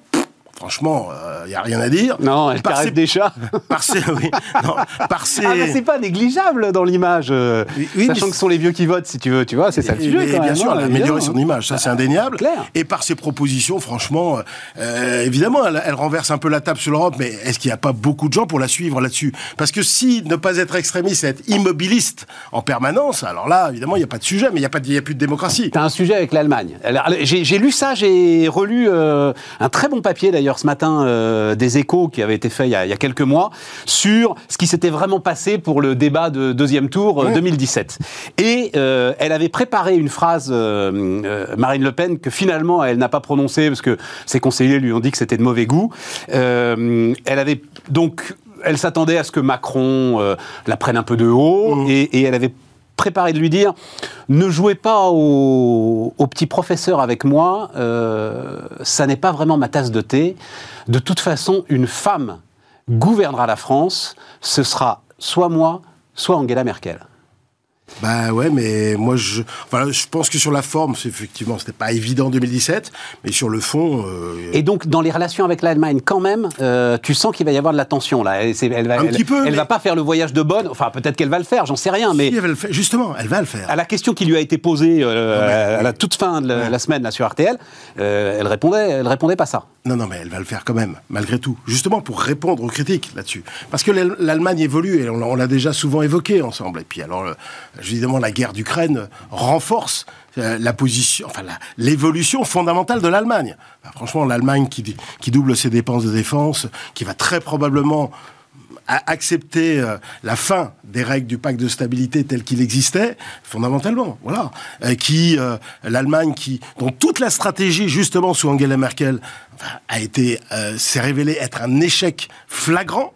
C: Franchement, il euh, n'y a rien à dire.
A: Non, elle par des chats.
C: Par oui. Non, par
A: Ah, c'est pas négligeable dans l'image. Euh, oui, sachant que ce sont les vieux qui votent, si tu veux, tu vois, c'est ça le sujet.
C: bien sûr, elle a amélioré son image, ça
A: bah,
C: c'est indéniable. Et par ses propositions, franchement, euh, évidemment, elle, renverse un peu la table sur l'Europe, mais est-ce qu'il n'y a pas beaucoup de gens pour la suivre là-dessus? Parce que si ne pas être extrémiste, c'est être immobiliste en permanence, alors là, évidemment, il n'y a pas de sujet, mais il n'y a, pas a plus de démocratie.
A: Tu as un sujet avec l'Allemagne. J'ai lu ça, j'ai relu un très bon papier d'ailleurs ce matin euh, des échos qui avait été fait il y, a, quelques mois sur ce qui s'était vraiment passé pour le débat de deuxième tour 2017. Euh, Et euh, elle avait préparé une phrase, Marine Le Pen, que finalement elle n'a pas prononcée parce que ses conseillers lui ont dit que c'était de mauvais goût. elle avait donc elle s'attendait à ce que Macron la prenne un peu de haut mmh. et, et, elle avait préparé de lui dire ne jouez pas au, petit professeur avec moi, euh, ça n'est pas vraiment ma tasse de thé. De toute façon, une femme gouvernera la France, ce sera soit moi, soit Angela Merkel.
C: Bah ouais, mais moi je, voilà, je pense que sur la forme, effectivement, c'était pas évident en 2017, mais sur le fond.
A: Euh, Et donc dans les relations avec l'Allemagne, quand même, euh, tu sens qu'il va y avoir de la tension là. Elle, elle va,
C: Un petit peu,
A: elle
C: mais-
A: va pas faire le voyage de Bonn. Enfin, peut-être qu'elle va le faire, j'en sais rien. Mais
C: si, elle va le faire. justement, elle va le faire.
A: à la question qui lui a été posée euh,
C: Ouais.
A: à la toute fin de la, la semaine là, sur RTL, elle répondait, elle répondait pas ça.
C: Non, non, mais elle va le faire quand même, malgré tout. Justement pour répondre aux critiques là-dessus. Parce que l'Al- l'Allemagne évolue, et on l'a- déjà souvent évoqué ensemble. Et puis alors, euh, évidemment, la guerre d'Ukraine renforce euh, la position, l'évolution fondamentale de l'Allemagne. Enfin, franchement, l'Allemagne qui, double ses dépenses de défense, qui va très probablement accepter euh, la fin des règles du pacte de stabilité tel qu'il existait, fondamentalement, voilà, Euh, qui euh, l'Allemagne qui dont toute la stratégie justement sous Angela Merkel a été s'est révélée être un échec flagrant.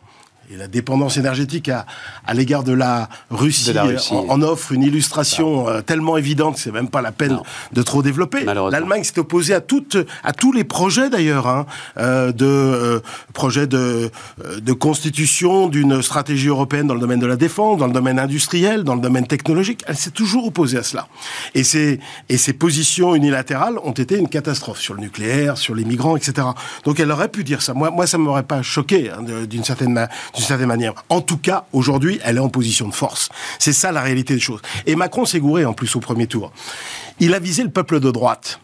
C: Et la dépendance énergétique à, à l'égard de la Russie,
A: De la Russie.
C: euh, en, en offre une illustration euh, tellement évidente que c'est même pas la peine
A: Non.
C: de trop développer. L'Allemagne s'est opposée à toutes, à tous les projets d'ailleurs, hein, euh, de euh, projets de, de constitution d'une stratégie européenne dans le domaine de la défense, dans le domaine industriel, dans le domaine technologique. Elle s'est toujours opposée à cela. Et ces, et ces positions unilatérales ont été une catastrophe sur le nucléaire, sur les migrants, etc. Donc elle aurait pu dire ça. Moi, moi ça m'aurait pas choqué hein, d'une certaine, ma- d'une certaine manière. En tout cas, aujourd'hui, elle est en position de force. C'est ça la réalité des choses. Et Macron s'est gouré en plus au premier tour. Il a visé le peuple de droite.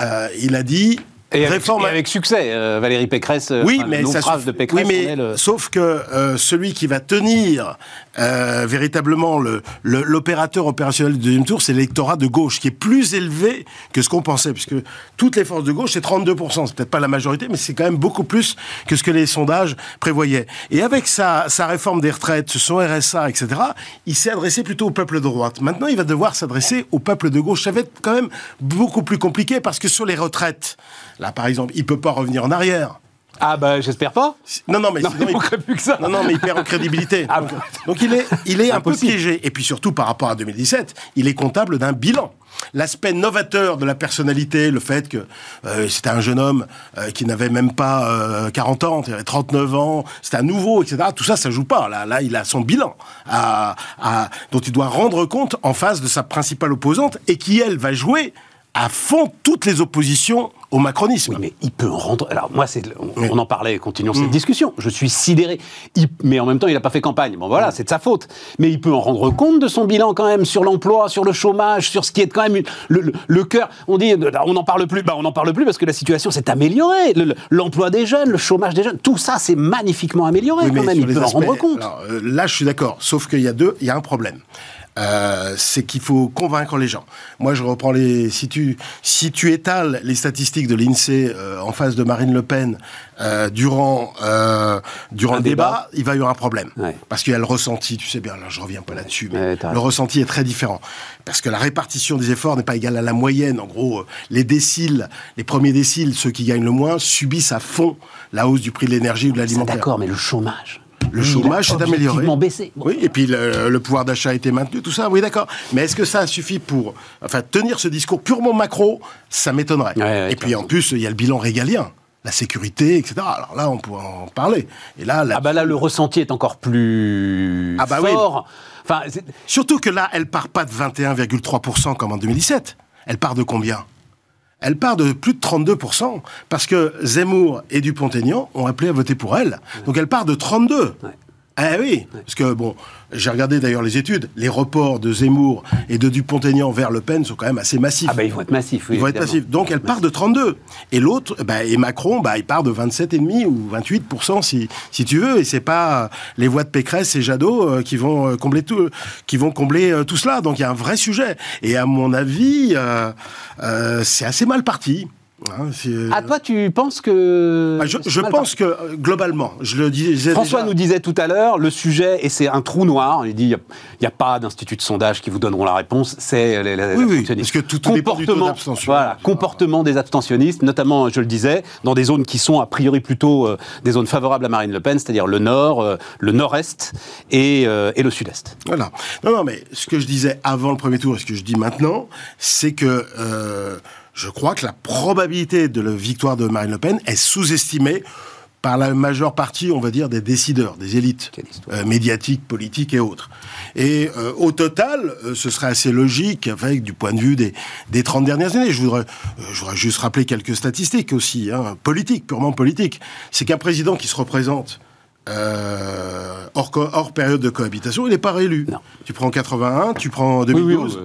C: Euh, il a dit
A: Et avec,
C: réforme.
A: et avec succès, euh, Valérie Pécresse.
C: Oui,
A: enfin,
C: mais ça suff-
A: de Pécresse.
C: oui, mais
A: le-
C: sauf que euh, celui qui va tenir euh, véritablement le- le- l'opérateur opérationnel du deuxième tour, c'est l'électorat de gauche, qui est plus élevé que ce qu'on pensait, puisque toutes les forces de gauche, c'est 32%. C'est peut-être pas la majorité, mais c'est quand même beaucoup plus que ce que les sondages prévoyaient. Et avec sa, sa réforme des retraites, son RSA, etc., il s'est adressé plutôt au peuple de droite. Maintenant, il va devoir s'adresser au peuple de gauche. Ça va être quand même beaucoup plus compliqué, parce que sur les retraites, là, par exemple, il peut pas revenir en arrière.
A: Ah bah j'espère pas.
C: Non, non, mais
A: Non,
C: sinon,
A: il manquerait plus que ça.
C: Non, non, mais il perd en crédibilité.
A: Ah,
C: donc,
A: bah.
C: donc il est, il est un peu piégé. Et puis surtout, par rapport à 2017, il est comptable d'un bilan. L'aspect novateur de la personnalité, le fait que euh, c'était un jeune homme euh, qui n'avait même pas euh, 40 ans, il avait 39 ans, c'était un nouveau, etc. Tout ça, ça joue pas. Là, là, il a son bilan à, à- dont il doit rendre compte en face de sa principale opposante et qui, elle, va jouer à fond toutes les oppositions au macronisme.
A: Oui, mais il peut en rendre. Alors, moi, c'est, on,
C: Oui.
A: on en parlait, continuons
C: Mm.
A: cette discussion. Je suis sidéré. Il- mais en même temps, il n'a pas fait campagne. Bon,
C: Mm.
A: voilà, c'est de sa faute. Mais il peut en rendre compte de son bilan, quand même, sur l'emploi, sur le chômage, sur ce qui est quand même une- le, le- le cœur. On dit, on n'en parle plus. Bah, on n'en parle plus parce que la situation s'est améliorée. Le- le- l'emploi des jeunes, le chômage des jeunes, tout ça, c'est magnifiququement amélioré,
C: Oui,
A: quand même. Il peut en rendre compte.
C: alors, euh, là, je suis d'accord. Sauf qu'il y a deux, il y a un problème. Euh, c'est qu'il faut convaincre les gens. Moi, je reprends les. Si tu, si tu étales les statistiques de l'INSEE euh, en face de Marine Le Pen euh, durant, durant
A: Un
C: le débat,
A: débat.
C: il va y avoir un problème.
A: Ouais.
C: Parce qu'il y a le ressenti, tu sais bien, là, je reviens pas là-dessus, mais
A: Ouais,
C: le ressenti est très différent. Parce que la répartition des efforts n'est pas égale à la moyenne. En gros, les déciles, les premiers déciles, ceux qui gagnent le moins, subissent à fond la hausse du prix de l'énergie ou de l'alimentaire.
A: d'accord, mais le chômage.
C: Le chômage s'est amélioré.
A: baissé. Bon.
C: Oui, et puis le, le pouvoir d'achat a été maintenu, tout ça, oui, d'accord. Mais est-ce que ça suffit pour enfin, tenir ce discours purement macro? Ça m'étonnerait.
A: Ouais, ouais,
C: et puis en plus, il y a le bilan régalien, la sécurité, etc. Alors là, on pourrait en parler. Et là,
A: Ah bah là, le ressenti est encore plus
C: Ah bah oui.
A: fort. Enfin,
C: surtout que là, elle part pas de 21,3% comme en 2017. Elle part de combien? Elle part de plus de 32%, parce que Zemmour et Dupont-Aignan ont appelé à voter pour elle. Donc elle part de 32%.
A: Ouais.
C: Ah oui, parce que bon, j'ai regardé d'ailleurs les études, les reports de Zemmour et de Dupont-Aignan vers Le Pen sont quand même assez massifs.
A: ah bah ils vont être massifs. Oui,
C: Ils vont être massifs. Donc elle part de 32. Et l'autre, bah, et Macron, bah, il part de 27,5% ou 28% si, si tu veux. Et c'est pas euh, les voix de Pécresse et Jadot euh, qui vont euh, combler tout, qui vont combler euh, tout cela. Donc il y a un vrai sujet. Et à mon avis, euh, euh, c'est assez mal parti. Hein,
A: Ah, toi, tu penses que.
C: Bah, je pense que euh, globalement, je le disais.
A: François
C: déjà-
A: nous disait tout à l'heure, le sujet, et c'est un trou noir, il dit, il n'y a, pas d'institut de sondage qui vous donneront la réponse, c'est les, les
C: Oui, parce que tout- tout dépend du taux
A: Comportement-. Voilà, comportement des abstentionnistes, notamment, je le disais, dans des zones qui sont a priori plutôt euh, des zones favorables à Marine Le Pen, c'est-à-dire le nord, euh, le nord-est et, euh, et le sud-est.
C: Voilà. Non, non, mais ce que je disais avant le premier tour et ce que je dis maintenant, c'est que euh, je crois que la probabilité de la victoire de Marine Le Pen est sous-estimée par la majeure partie, on va dire, des décideurs, des élites euh, médiatiques, politiques et autres. Et euh, au total, euh, ce serait assez logique avec du point de vue des, des 30 dernières années. Je voudrais, je voudrais juste rappeler quelques statistiques aussi, hein, politiques, purement politiques. C'est qu'un président qui se représente euh, hors, hors, période de cohabitation, il n'est pas réélu. Tu prends 81, tu prends 2012,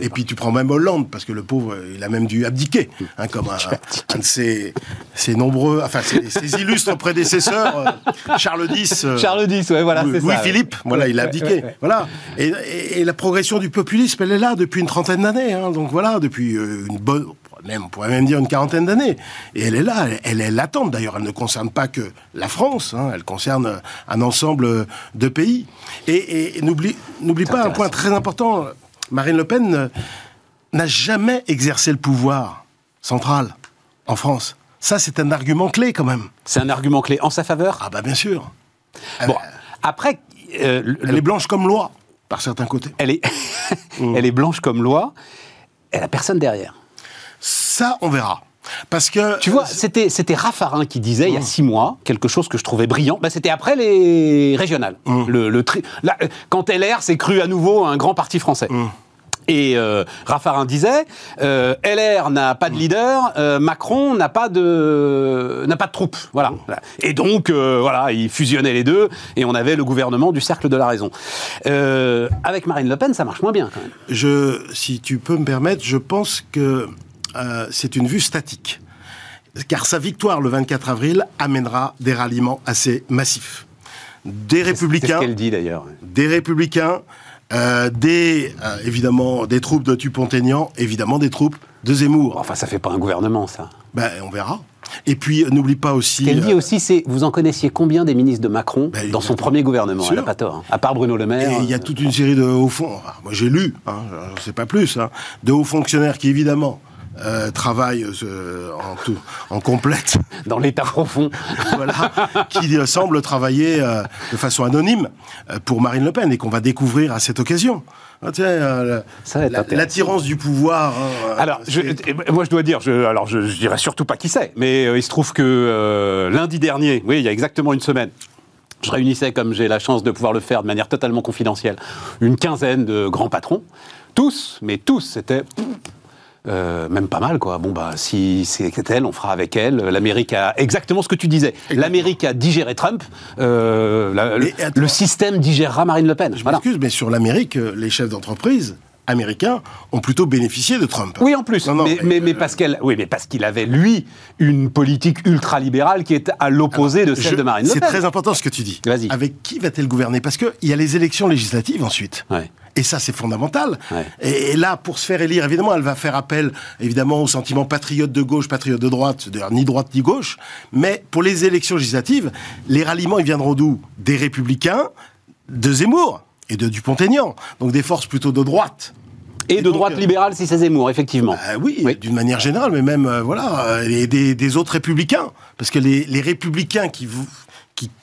C: et puis tu prends même Hollande, parce que le pauvre, il a même dû abdiquer, hein, comme un, de ses, ses, nombreux, enfin ses, illustres prédécesseurs, euh, Charles X.
A: Euh, Charles X, ouais, voilà,
C: c'est Louis Philippe, voilà, il a abdiqué, voilà. Et, et, la progression du populisme, elle est là depuis une trentaine d'années, hein, donc voilà, depuis une bonne, même, on pourrait même dire une quarantaine d'années. Et elle est là, elle, est latente d'ailleurs. Elle ne concerne pas que la France, hein, elle concerne un ensemble de pays. Et, n'oublie, pas un point très important. Marine Le Pen n'a jamais exercé le pouvoir central en France. Ça, c'est un argument clé quand même.
A: C'est un argument clé en sa faveur?
C: Ah bah bien sûr.
A: Bon, après...
C: Euh, elle est blanche comme loi, par certains côtés.
A: Elle est, elle est blanche comme loi. Elle a personne derrière.
C: Ça, on verra. Parce que.
A: Tu vois, c'était, c'était Raffarin qui disait il y a mmh. six mois quelque chose que je trouvais brillant. Bah, c'était après les régionales. Mmh. Le, le tri... quand LR s'est cru à nouveau un grand parti français. Mmh. Et euh, Raffarin disait, euh, LR n'a pas de leader, euh, Macron n'a pas de n'a pas de troupes, voilà. Et donc euh, voilà, il fusionnait les deux et on avait le gouvernement du cercle de la raison. Euh, avec Marine Le Pen, ça marche moins bien quand même.
C: Je, si tu peux me permettre, je pense que euh, c'est une vue statique. Car sa victoire le 24 avril amènera des ralliements assez massifs. Des républicains.
A: qu'elle dit d'ailleurs.
C: Des républicains, euh, des, euh, évidemment, des troupes de Dupont-Aignan, évidemment des troupes de Zemmour.
A: Enfin, ça fait pas un gouvernement, ça.
C: Ben, on verra. Et puis, n'oublie pas aussi.
A: Ce qu'elle dit aussi, c'est vous en connaissiez combien des ministres de Macron ben, dans son premier gouvernement Elle n'a pas tort. Hein. À part Bruno Le Maire.
C: Il y a toute une série de hauts fonds. moi, j'ai lu, hein, je ne sais pas plus, hein, de hauts fonctionnaires qui, évidemment, euh, travaille euh, en, tout, en complète.
A: Dans l'état profond.
C: voilà, qui euh, semble travailler de façon anonyme pour Marine Le Pen et qu'on va découvrir à cette occasion. Ah, l'attirance du pouvoir.
A: Hein, alors, je, moi, je dois dire, je, alors je, je dirais surtout pas qui c'est, mais il se trouve que lundi dernier, oui, il y a exactement une semaine, je réunissais, comme j'ai la chance de pouvoir le faire de manière totalement confidentielle, une quinzaine de grands patrons. Tous, mais tous, c'était euh, même pas mal, quoi. Bon, bah, si c'est elle, on fera avec elle. L'Amérique a exactement ce que tu disais. L'Amérique a digéré Trump. Euh, le, système digérera Marine Le Pen.
C: Je m'excuse, mais sur l'Amérique, euh, les chefs d'entreprise américains ont plutôt bénéficié de Trump.
A: Oui, en plus. mais, mais, parce qu'elle, oui, mais parce qu'il avait lui une politique ultra-libérale qui est à l'opposé de celle de Marine Le
C: Pen. C'est très important ce que tu dis.
A: Vas-y.
C: Avec qui va-t-elle gouverner? Parce qu'il y a les élections législatives ensuite. Ouais. Et ça, c'est fondamental. Et, là, pour se faire élire, évidemment, elle va faire appel, évidemment, au sentiment patriote de gauche, patriote de droite, d'ailleurs, ni droite ni gauche. Mais pour les élections législatives, les ralliements, ils viendront d'où? Des républicains, de Zemmour et de Dupont-Aignan. Donc des forces plutôt de droite.
A: Et, de droite euh, libérale, si c'est Zemmour, effectivement.
C: Bah oui, d'une manière générale, mais même, euh, voilà, et des, des, autres républicains. Parce que les, les républicains qui, vous,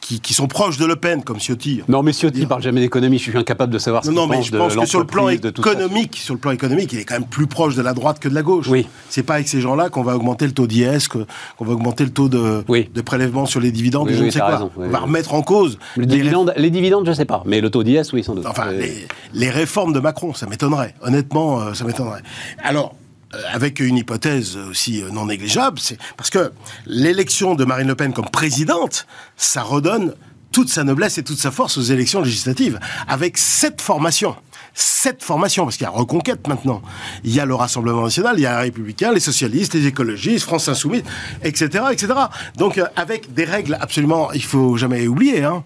C: qui, sont proches de Le Pen, comme Ciotti.
A: Non, mais Ciotti parle jamais d'économie. Je suis incapable de savoir ce qu'il pense. Non, mais je pense que
C: sur le plan économique, sur le plan économique, il est quand même plus proche de la droite que de la gauche.
A: Oui.
C: C'est pas avec ces gens-là qu'on va augmenter le taux d'IS, qu'on va augmenter le taux de, de prélèvement sur les dividendes. je ne sais quoi. On va remettre en cause
A: les, dividendes, les dividendes, je sais pas, mais le taux d'IS, oui, sans doute.
C: Enfin, les, les, réformes de Macron, ça m'étonnerait. Honnêtement, euh, ça m'étonnerait. Alors, euh, avec une hypothèse aussi euh, non négligeable, c'est parce que l'élection de Marine Le Pen comme présidente, ça redonne toute sa noblesse et toute sa force aux élections législatives, avec cette formation. Cette formation, parce qu'il y a reconquête maintenant. Il y a le Rassemblement national, il y a les Républicains, les socialistes, les écologistes, France Insoumise, etc., etc. Donc, euh, avec des règles absolument, il faut jamais oublier, hein,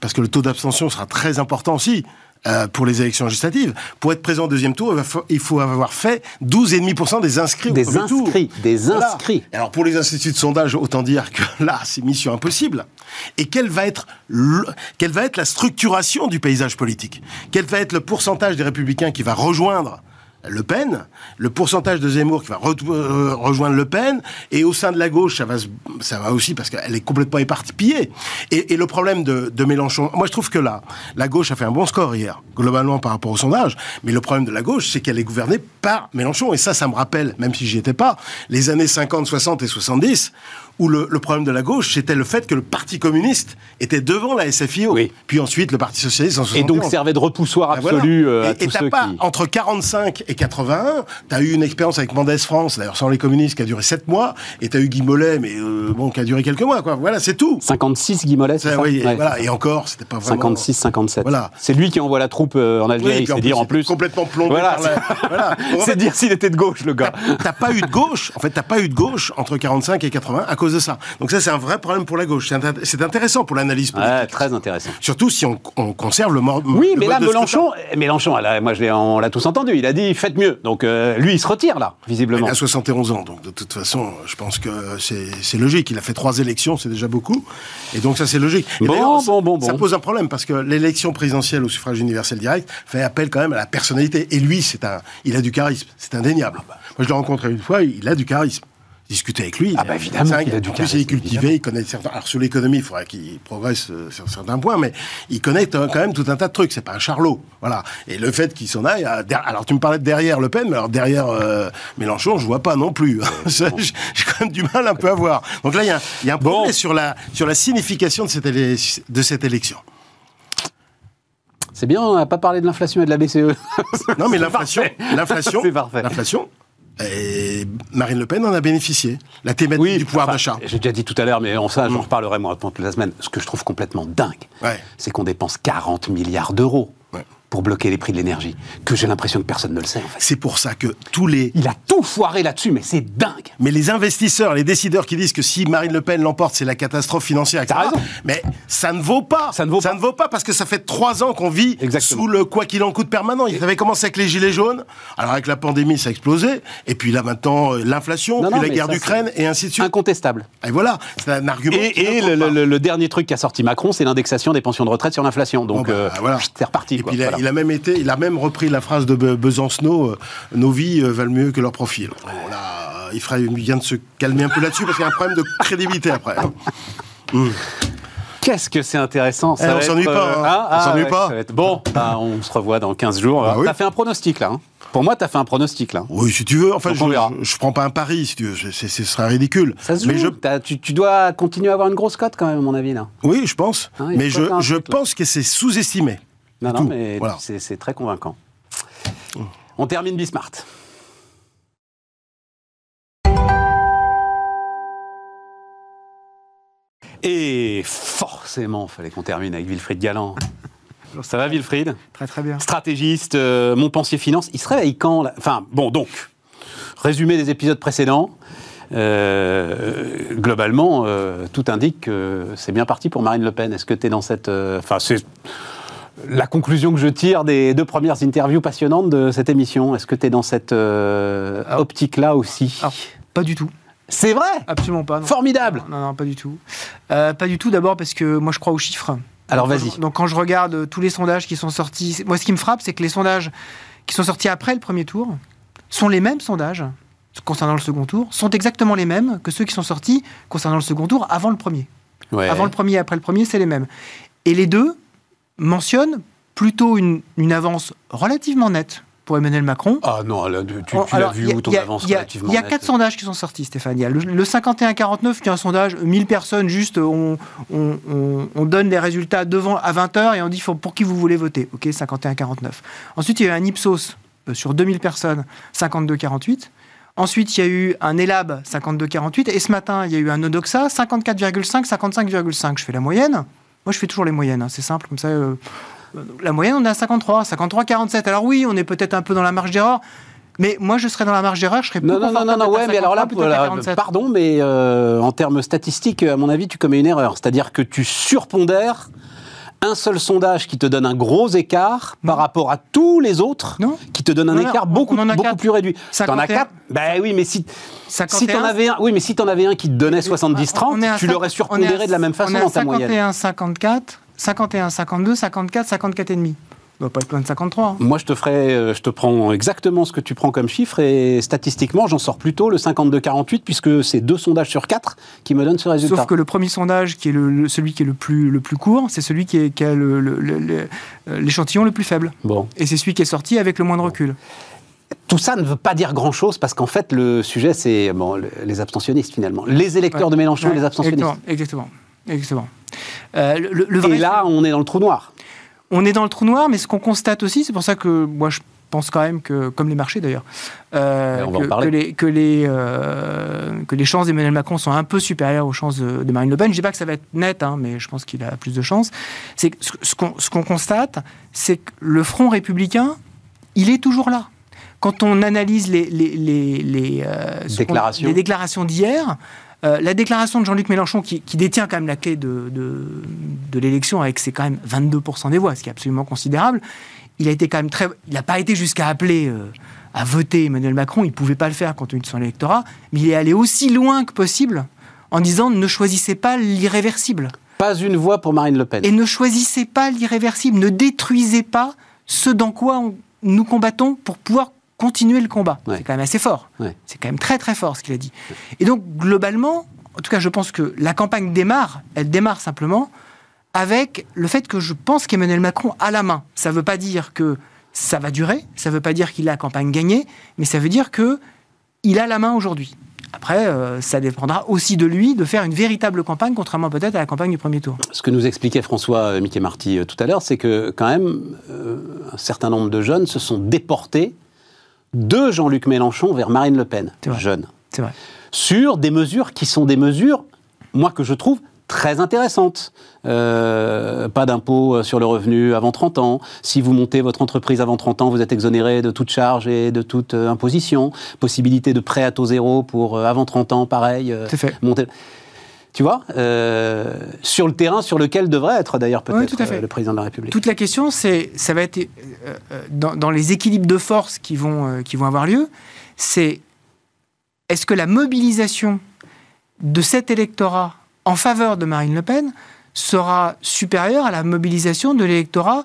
C: parce que le taux d'abstention sera très important aussi. Euh, pour les élections législatives. Pour être présent au deuxième tour, il faut avoir fait 12,5% des inscrits au
A: des premier inscrits, tour. Des inscrits.
C: Alors pour les instituts de sondage, autant dire que là, c'est mission impossible. Et quelle va être quelle va être la structuration du paysage politique? Quel va être le pourcentage des républicains qui va rejoindre le Pen, le pourcentage de Zemmour qui va euh, rejoindre Le Pen, et au sein de la gauche, ça va, ça va aussi parce qu'elle est complètement éparpillée. Et, et le problème de, de, Mélenchon, moi je trouve que là, la gauche a fait un bon score hier, globalement par rapport au sondage, mais le problème de la gauche, c'est qu'elle est gouvernée par Mélenchon, et ça, ça me rappelle, même si j'y étais pas, les années 50, 60 et 70, où le, le problème de la gauche, c'était le fait que le Parti communiste était devant la SFIO.
A: Oui.
C: Puis ensuite, le Parti socialiste en
A: Et
C: 71.
A: donc servait de repoussoir
C: Ben voilà.
A: absolu euh, à
C: et, et
A: tous
C: t'as
A: ceux
C: pas,
A: qui...
C: entre 45 et 81, t'as eu une expérience avec Mendès France, d'ailleurs sans les communistes, qui a duré 7 mois, et t'as eu Guy Mollet, mais euh, bon, qui a duré quelques mois, quoi. Voilà, c'est tout.
A: 56 Guy Mollet, c'est
C: Ça,
A: ça
C: oui, et
A: Ouais.
C: voilà. Et encore, c'était pas vraiment...
A: 56, 57.
C: Voilà.
A: C'est lui qui envoie la troupe euh, en
C: Oui,
A: Algérie,
C: en
A: c'est dire en plus.
C: Complètement plombé
A: Voilà,
C: par la... voilà. En fait,
A: C'est dire s'il était de gauche, le gars.
C: T'as pas eu de gauche, en fait, t'as pas eu de gauche entre 45 et 80 à cause de ça. Donc ça, c'est un vrai problème pour la gauche. C'est int- C'est intéressant pour l'analyse politique.
A: Ouais, très intéressant.
C: Surtout si on, on conserve le mode.
A: Oui,
C: le
A: mais là, Mélenchon, Mélenchon, là, moi, je on l'a tous entendu, il a dit faites mieux. Donc, euh, lui, il se retire, là, visiblement.
C: Il a 71 ans, donc de toute façon, je pense que c'est logique. Il a fait trois élections, c'est déjà beaucoup. Et donc ça, c'est logique. Et
A: Bon,
C: d'ailleurs,
A: bon, bon,
C: Ça
A: bon.
C: pose un problème parce que l'élection présidentielle au suffrage universel direct fait appel quand même à la personnalité. Et lui, c'est un, il a du charisme, c'est indéniable. Moi, je l'ai rencontré une fois, il a du charisme. Discuter avec lui.
A: Ah
C: il-
A: bah, évidemment qu'il a du
C: en plus, il est cultivé, il connaît certains. Alors sur l'économie, il faudrait qu'il progresse euh, sur certains points, mais il connaît euh, quand même tout un tas de trucs. C'est pas un charlot, voilà. Et le fait qu'il s'en aille, der- alors tu me parlais de derrière Le Pen, mais alors derrière euh, Mélenchon, je vois pas non plus. Ça, J'ai quand même du mal un peu à voir. Donc là, il y a, un- il y a un
A: Bon.
C: sur la sur la signification de cette, de cette élection.
A: C'est bien, on n'a pas parlé de l'inflation et de la BCE.
C: Non, mais l'inflation, l'inflation, l'inflation. Et Marine Le Pen en a bénéficié. La thématique du pouvoir
A: enfin,
C: d'achat.
A: J'ai déjà dit tout à l'heure, mais en ça, j'en
C: Mm.
A: reparlerai moi pendant toute la semaine. Ce que je trouve complètement dingue,
C: Ouais.
A: c'est qu'on dépense 40 milliards d'euros. Pour bloquer les prix de l'énergie. Que j'ai l'impression que personne ne le sait, en fait.
C: C'est pour ça que tous les
A: Il a tout foiré là-dessus, mais c'est dingue.
C: Mais les investisseurs, les décideurs qui disent que si Marine Le Pen l'emporte, c'est la catastrophe financière, etc.
A: T'as raison.
C: Mais ça ne vaut pas.
A: Ça ne vaut pas.
C: parce que ça fait trois ans qu'on vit
A: Exactement.
C: sous le quoi qu'il en coûte permanent. Il avait commencé avec les gilets jaunes. Alors avec la pandémie, ça a explosé. Et puis là maintenant, euh, l'inflation,
A: Non,
C: puis
A: non,
C: la guerre
A: ça,
C: d'Ukraine et ainsi de suite.
A: Incontestable.
C: Et voilà, c'est un argument. qui
A: Et, et
C: ne
A: le,
C: pas.
A: le- le- dernier truc qu'a sorti Macron, c'est l'indexation des pensions de retraite sur l'inflation. Donc,
C: bah,
A: euh,
C: voilà.
A: c'est reparti.
C: Et
A: quoi.
C: puis
A: Voilà.
C: Il a même été, il a même repris la phrase de Be- Besancenot euh, nos vies euh, valent mieux que leur profil. Euh, il ferait bien de se calmer un peu là-dessus parce qu'il y a un problème de crédibilité après. hein.
A: Qu'est-ce que c'est intéressant.
C: Eh, on s'ennuie pas, hein.
A: ah,
C: On s'ennuie
A: ouais,
C: pas.
A: ça va être- Bon, bah, on se revoit dans 15 jours.
C: Bah oui.
A: T'as fait un pronostic, là. hein. Pour moi, t'as fait un pronostic, là.
C: Oui, si tu veux. Enfin, je, je, je prends pas un pari, si tu veux. Ce serait ridicule.
A: Ça se joue.
C: Mais je,
A: T'as- tu, tu dois continuer à avoir une grosse cote, quand même, à mon avis, là.
C: oui, je pense.
A: Hein, il
C: mais je,
A: faire un
C: je
A: truc, là.
C: pense que c'est sous-estimé.
A: Non, non, mais
C: Voilà.
A: c'est très convaincant. On termine Bismart. Et forcément, fallait qu'on termine avec Wilfried Galland. Ça va, Wilfried?
D: Très très bien.
A: Stratégiste, euh, Montpensier Finance. Il se réveille quand là? Enfin, bon, donc, résumé des épisodes précédents. Euh, globalement, euh, tout indique que c'est bien parti pour Marine Le Pen. Est-ce que tu es dans cette. euh, Enfin, c'est la conclusion que je tire des deux premières interviews passionnantes de cette émission. Est-ce que tu es dans cette euh,
D: Ah.
A: optique-là aussi?
D: Alors, Pas du tout.
A: C'est vrai?
D: Absolument pas. non.
A: Formidable
D: Non, non, pas du tout. Euh, pas du tout d'abord parce que moi je crois aux chiffres.
A: Alors vas-y.
D: Donc quand je regarde euh, tous les sondages qui sont sortis, moi ce qui me frappe c'est que les sondages qui sont sortis après le premier tour sont les mêmes sondages concernant le second tour, sont exactement les mêmes que ceux qui sont sortis concernant le second tour avant le premier.
A: Ouais.
D: Avant le premier et après le premier, c'est les mêmes. Et les deux mentionnent plutôt une, une avance relativement nette pour Emmanuel Macron.
A: Ah non, là, tu, tu
D: Oh,
A: l'as vu
D: a-
A: où ton
D: a-
A: avance
D: a-
A: relativement
D: Il y a quatre sondages qui sont sortis, Stéphane. Il y a le, le 51-49, qui est un sondage, 1000 personnes, juste, on, on- on- on donne les résultats devant à 20h et on dit pour qui vous voulez voter. OK, 51-49. Ensuite, il y a eu un Ipsos euh, sur 2000 personnes, 52-48. Ensuite, il y a eu un ELAB, 52-48. Et ce matin, il y a eu un Odoxa, 54,5, 55,5. Je fais la moyenne. Moi, je fais toujours les moyennes. hein, C'est simple, comme ça. euh, la moyenne, on est à 53, 53, 47. Alors oui, on est peut-être un peu dans la marge d'erreur, mais moi, je serais dans la marge d'erreur, je serais plus
A: Non, non, non, non, ouais, mais alors là,
D: 53 plutôt qu'à
A: voilà,
D: 47.
A: pardon, mais euh, en termes statistiques, à mon avis, tu commets une erreur. C'est-à-dire que tu surpondères un seul sondage qui te donne un gros écart par rapport à tous les autres
D: Non.
A: qui te donne un
D: Non,
A: écart beaucoup, beaucoup plus réduit. T'en as
D: 51.
A: quatre Ben oui, mais si, si
D: 51,
A: t'en avais un, oui, mais si t'en avais un qui te donnait 70-30,
D: on est à
A: tu l'aurais surpondéré de la même façon
D: on est à
A: dans ta moyenne.
D: 51, 54, 51, 52, 54, 54 et demi. Va pas être loin de 53. hein.
A: Moi, je te ferai, euh, je te prends exactement ce que tu prends comme chiffre et statistiquement, j'en sors plutôt le 52-48 puisque c'est deux sondages sur quatre qui me donnent ce résultat.
D: Sauf que le premier sondage, qui est le, le- celui qui est le plus, le plus court, c'est celui qui, est- qui a le- le- euh, l'échantillon le, plus faible.
A: Bon.
D: Et c'est celui qui est sorti avec le moins de recul.
A: tout ça ne veut pas dire grand-chose parce qu'en fait, le sujet, c'est bon, les abstentionnistes finalement. Les électeurs
D: Ouais.
A: de Mélenchon,
D: Ouais,
A: les abstentionnistes.
D: Exactement. Exactement. exactement. Euh, le- le- le vrai-
A: Et là, on est dans le trou noir.
D: On est dans le trou noir, mais ce qu'on constate aussi, c'est pour ça que moi je pense quand même que, comme les marchés d'ailleurs, euh, que, les, que, les, euh, que les chances d'Emmanuel Macron sont un peu supérieures aux chances de, Marine Le Pen. Je dis pas que ça va être net, hein, mais je pense qu'il a plus de chances. C'est ce, qu'on ce constate, c'est que le front républicain, il est toujours là. Quand on analyse les, les, les, les, euh,
A: déclarations
D: d'hier, euh, la déclaration de Jean-Luc Mélenchon, qui, qui détient quand même la clé de, de, de l'élection avec ses quand même 22% des voix, ce qui est absolument considérable, il a été quand même très. Il n'a pas été jusqu'à appeler euh, à voter Emmanuel Macron, il ne pouvait pas le faire compte tenu de son électorat, mais il est allé aussi loin que possible en disant ne choisissez pas l'irréversible.
A: Pas une voix pour Marine Le Pen.
D: Et ne choisissez pas l'irréversible, ne détruisez pas ce dans quoi on- nous combattons pour pouvoir continuer le combat.
A: Ouais.
D: C'est quand même assez fort.
A: Ouais.
D: C'est quand même très très fort ce qu'il a dit. Et donc globalement, en tout cas je pense que la campagne démarre, elle démarre simplement avec le fait que je pense qu'Emmanuel Macron a la main. Ça ne veut pas dire que ça va durer, ça ne veut pas dire qu'il a la campagne gagnée, mais ça veut dire que il a la main aujourd'hui. Après, euh, ça dépendra aussi de lui de faire une véritable campagne, contrairement peut-être à la campagne du premier tour.
A: Ce que nous expliquait François euh, Mickey Marty euh, tout à l'heure, c'est que quand même, euh, un certain nombre de jeunes se sont déportés de Jean-Luc Mélenchon vers Marine Le Pen, jeunes,
D: C'est vrai.
A: sur des mesures qui sont des mesures, moi, que je trouve très intéressantes. Euh, pas d'impôt euh, sur le revenu avant 30 ans. Si vous montez votre entreprise avant 30 ans, vous êtes exonéré de toute charge et de toute euh, imposition. Possibilité de prêt à taux zéro pour euh, avant 30 ans, pareil. euh,
D: C'est fait.
A: monter. Tu vois, euh, sur le terrain sur lequel devrait être d'ailleurs peut-être
D: Oui,
A: euh, le président de la République.
D: Toute la question, c'est, ça va être euh, dans, dans les équilibres de force qui vont, euh, qui vont avoir lieu, c'est est-ce que la mobilisation de cet électorat en faveur de Marine Le Pen sera supérieure à la mobilisation de l'électorat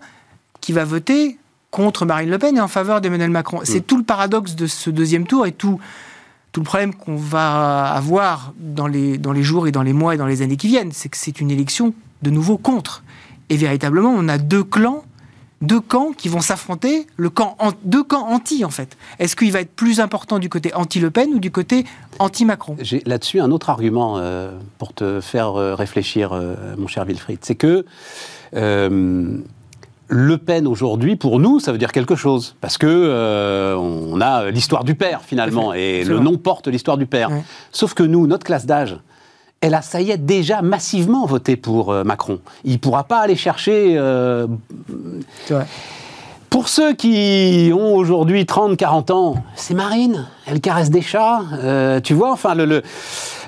D: qui va voter contre Marine Le Pen et en faveur d'Emmanuel Macron? C'est tout le paradoxe de ce deuxième tour et tout, tout le problème qu'on va avoir dans les, dans les jours et dans les mois et dans les années qui viennent. C'est que c'est une élection de nouveau contre. Et véritablement, on a deux clans, deux camps qui vont s'affronter, le camp deux camps anti en fait. Est-ce qu'il va être plus important du côté anti-Le Pen ou du côté anti-Macron?
A: J'ai là-dessus un autre argument euh, pour te faire euh, réfléchir, euh, mon cher Wilfried. C'est que Le Pen aujourd'hui, pour nous, ça veut dire quelque chose. Parce que euh, on a l'histoire du père, finalement. Et le nom porte l'histoire du père.
D: Ouais.
A: Sauf que nous, notre classe d'âge, elle a, ça y est, déjà massivement voté pour euh, Macron. Il ne pourra pas aller chercher euh,
D: vrai.
A: pour ceux qui ont aujourd'hui 30, 40 ans, c'est Marine. Elle caresse des chats. euh, tu vois, enfin, le, le-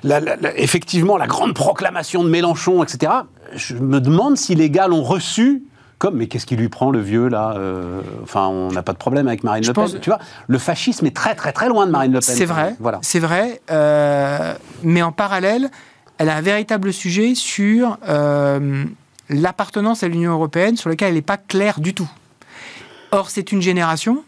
A: la- la- la- effectivement, la grande proclamation de Mélenchon, etc. Je me demande si les gars l'ont reçu comme, mais qu'est-ce qui lui prend, le vieux, là euh, Enfin, on n'a pas de problème avec Marine
D: Je
A: Le Pen.
D: pense-
A: Tu vois, le fascisme est très, très, très loin de Marine Le Pen.
D: C'est vrai,
A: Voilà.
D: c'est vrai. euh, mais en parallèle, elle a un véritable sujet sur euh, l'appartenance à l'Union européenne, sur lequel elle n'est pas claire du tout. Or, c'est une génération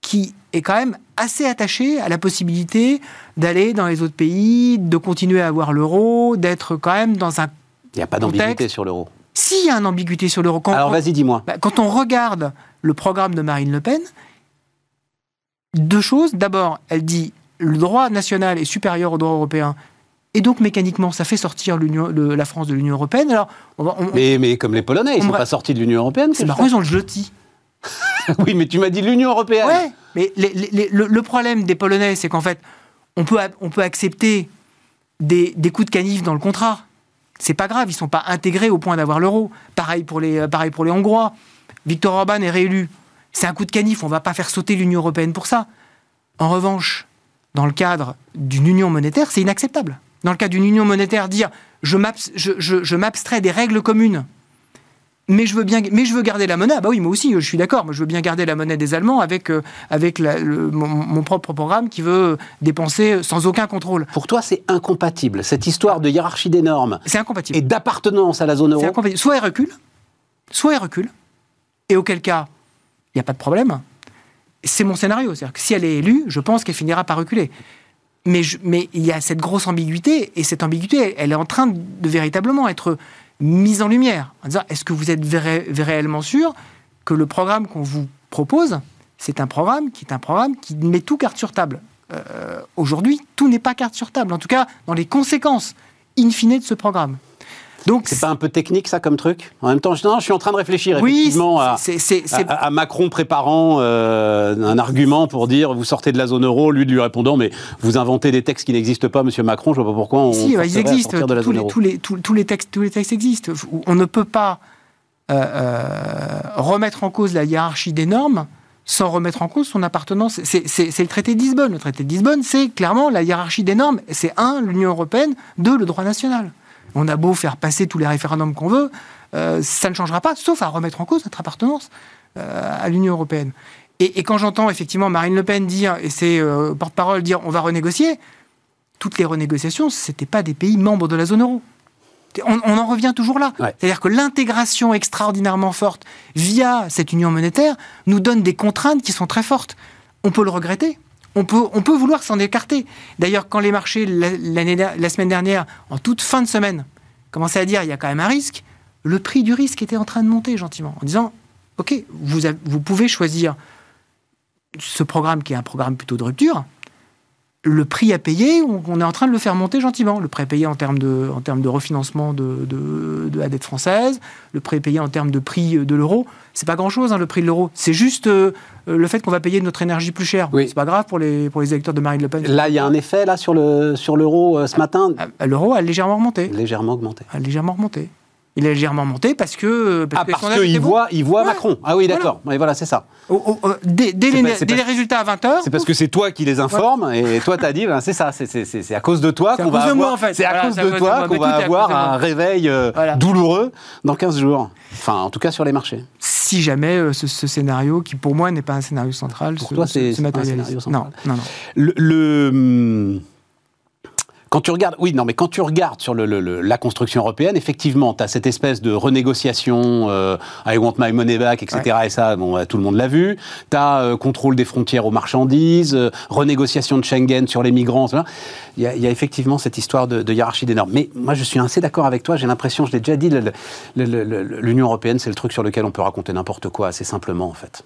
D: qui est quand même assez attachée à la possibilité d'aller dans les autres pays, de continuer à avoir l'euro, d'être quand même dans un...
A: Il n'y a pas d'ambiguïté sur l'euro.
D: S'il y a une ambiguïté sur l'euro, quand,
A: Alors, vas-y, dis-moi.
D: bah, quand on regarde le programme de Marine Le Pen, deux choses. D'abord, elle dit le droit national est supérieur au droit européen. Et donc, mécaniquement, ça fait sortir le- la France de l'Union européenne. Alors, on va, on-
A: Mais, mais comme les Polonais, ils ne sont pas sortis de l'Union européenne.
D: c'est marrant, ils ont le jeudi.
A: Oui, mais tu m'as dit l'Union européenne.
D: Ouais, mais les- les- les- le, le problème des Polonais, c'est qu'en fait, on peut, a- on peut accepter des, des coups de canif dans le contrat. C'est pas grave, ils sont pas intégrés au point d'avoir l'euro. Pareil pour les, pareil pour les Hongrois. Viktor Orban est réélu. C'est un coup de canif, on va pas faire sauter l'Union européenne pour ça. En revanche, dans le cadre d'une union monétaire, c'est inacceptable. Dans le cadre d'une union monétaire, dire je m'abstrais des règles communes mais je veux bien, mais je veux garder la monnaie. Ah bah oui, moi aussi, je suis d'accord. Moi, je veux bien garder la monnaie des Allemands avec euh, avec la- le- mon, mon propre programme qui veut dépenser sans aucun contrôle.
A: Pour toi, c'est incompatible. Cette histoire de hiérarchie des normes
D: C'est incompatible.
A: et d'appartenance à la zone euro.
D: incompatible. Soit elle recule, soit elle recule, et auquel cas, il n'y a pas de problème. C'est mon scénario. C'est-à-dire que si elle est élue, je pense qu'elle finira par reculer. Mais je- mais il y a cette grosse ambiguïté, et cette ambiguïté, elle, elle est en train de véritablement être mise en lumière. En disant, est-ce que vous êtes réellement sûr que le programme qu'on vous propose, c'est un programme qui est un programme qui met tout carte sur table? Euh, aujourd'hui, tout n'est pas carte sur table. En tout cas, dans les conséquences in fine de ce programme.
A: Donc c'est pas un peu technique ça comme truc? En même temps, je, non, je suis en train de réfléchir
D: Oui,
A: effectivement à,
D: c'est-
A: à- à Macron préparant euh, un argument pour dire vous sortez de la zone euro, lui lui répondant mais vous inventez des textes qui n'existent pas, Monsieur Macron, je vois pas pourquoi on
D: Si, bah, ils existent.
A: de la
D: Tous
A: zone
D: les,
A: euro.
D: tous, les, tous, tous les textes, tous les textes existent. On ne peut pas euh, euh, remettre en cause la hiérarchie des normes sans remettre en cause son appartenance. C'est le traité de Lisbonne. Le traité de Lisbonne, c'est clairement la hiérarchie des normes. C'est un, l'Union européenne, deux, le droit national. On a beau faire passer tous les référendums qu'on veut, euh, ça ne changera pas, sauf à remettre en cause notre appartenance euh, à l'Union européenne. Et, et quand j'entends effectivement Marine Le Pen dire, et ses euh, porte-parole dire on va renégocier, toutes les renégociations, ce n'étaient pas des pays membres de la zone euro. On, on en revient toujours là.
A: Ouais.
D: C'est-à-dire que l'intégration extraordinairement forte via cette union monétaire nous donne des contraintes qui sont très fortes. On peut le regretter. On peut, vouloir s'en écarter. D'ailleurs, quand les marchés, la, semaine dernière, en toute fin de semaine, commençaient à dire il y a quand même un risque, le prix du risque était en train de monter gentiment, en disant OK, vous, vous pouvez choisir ce programme qui est un programme plutôt de rupture, le prix à payer, on, est en train de le faire monter gentiment. Le prix à payer en termes de, en termes de refinancement de, de- de la dette française, le prix à payer en termes de prix de l'euro, c'est pas grand-chose, hein, le prix de l'euro. C'est juste euh, euh, le fait qu'on va payer notre énergie plus cher.
A: Oui.
D: C'est pas grave pour les, pour les électeurs de Marine Le Pen.
A: Là, il y a un effet là sur le sur l'euro euh, ce matin,
D: Ah, L'euro a légèrement remonté.
A: légèrement augmenté.
D: A légèrement remonté. Il a légèrement remonté parce que.
A: Ah,
D: que les
A: parce qu'il voit, il voit
D: Ouais.
A: Macron. Ah oui, d'accord. Oui, voilà, c'est ça.
D: Au- dès dès les,
A: pas- c'est
D: dès
A: pas-
D: les résultats à 20h.
A: C'est parce que c'est toi qui les informes et toi t'as dit ben, c'est ça, c'est- à cause de toi qu'on va avoir.
D: moi, en fait.
A: C'est à
D: Voilà,
A: cause de toi qu'on
D: Mais
A: va
D: est
A: avoir un réveil euh,
D: Voilà.
A: douloureux dans 15 jours. Enfin, en tout cas sur les marchés.
D: si jamais euh, ce, ce scénario, qui pour moi n'est pas un scénario central,
A: Pour
D: se,
A: toi, c'est- un scénario central.
D: Non, non, non.
A: Le, le, hum, quand tu regardes, oui, non, mais quand tu regardes sur le, le- le- la construction européenne, effectivement, tu as cette espèce de renégociation, euh, I want my money back, etc. Et ça, bon, euh, tout le monde l'a vu. Tu as contrôle des frontières aux marchandises, euh, renégociation de Schengen sur les migrants. Il y, a, il y a effectivement cette histoire de, de hiérarchie des normes. Mais moi, je suis assez d'accord avec toi. J'ai l'impression, je l'ai déjà dit, l'Union européenne, c'est le truc sur lequel on peut raconter n'importe quoi, assez simplement, en fait.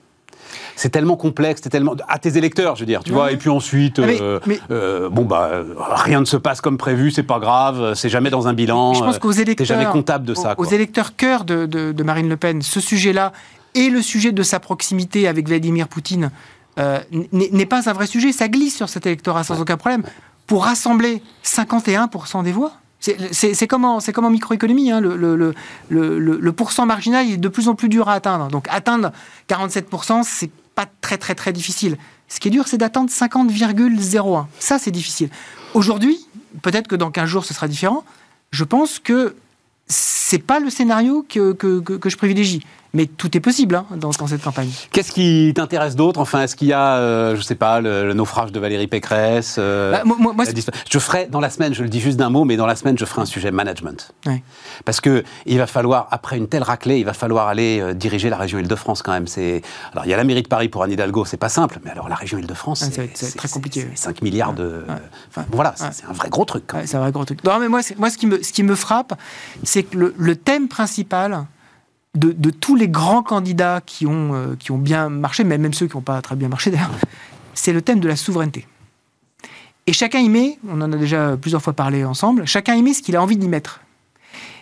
A: C'est tellement complexe, c'est tellement à tes électeurs, je veux dire, tu vois. Et puis ensuite,
D: Ah, mais-
A: euh,
D: mais-
A: euh, bon bah rien ne se passe comme prévu, c'est pas grave, c'est jamais dans un bilan.
D: je pense
A: euh,
D: qu'aux électeurs,
A: T'es jamais comptable de ça.
D: aux, électeurs cœur de, de- de Marine Le Pen, ce sujet-là et le sujet de sa proximité avec Vladimir Poutine euh, n'est n'est pas un vrai sujet. Ça glisse sur cet électorat sans aucun problème. Pour rassembler 51% des voix. C'est- comme, en- comme en microéconomie, hein, le, le, pourcent marginal est de plus en plus dur à atteindre. Donc atteindre 47%, c'est pas très très très difficile. Ce qui est dur, c'est d'atteindre 50,01. Ça, c'est difficile. Aujourd'hui, peut-être que dans 15 jours, ce sera différent. Je pense que c'est pas le scénario que- que je privilégie. Mais tout est possible hein, dans, dans cette campagne.
A: Qu'est-ce qui t'intéresse d'autre Enfin, est-ce qu'il y a, euh, je sais pas, le, le naufrage de Valérie Pécresse euh,
D: Bah, moi- moi-
A: Je ferai dans la semaine, je le dis juste d'un mot, mais dans la semaine, je ferai un sujet management.
D: Ouais.
A: Parce que il va falloir, après une telle raclée, il va falloir aller euh, diriger la région Île-de-France quand même. C'est alors il y a la mairie de Paris pour Anne Hidalgo, c'est pas simple, mais alors la région Île-de-France, c'est
D: très compliqué,
A: c'est
D: oui.
A: 5 milliards de.
D: Ouais.
A: Enfin, voilà, c'est un vrai gros truc. Quand même.
D: C'est un vrai gros truc. Non, mais moi, moi ce, qui me, ce qui me frappe, c'est que le, le thème principal de, tous les grands candidats qui ont, euh, qui ont bien marché, mais même ceux qui n'ont pas très bien marché d'ailleurs, c'est le thème de la souveraineté. Et chacun y met, on en a déjà plusieurs fois parlé ensemble, chacun y met ce qu'il a envie d'y mettre.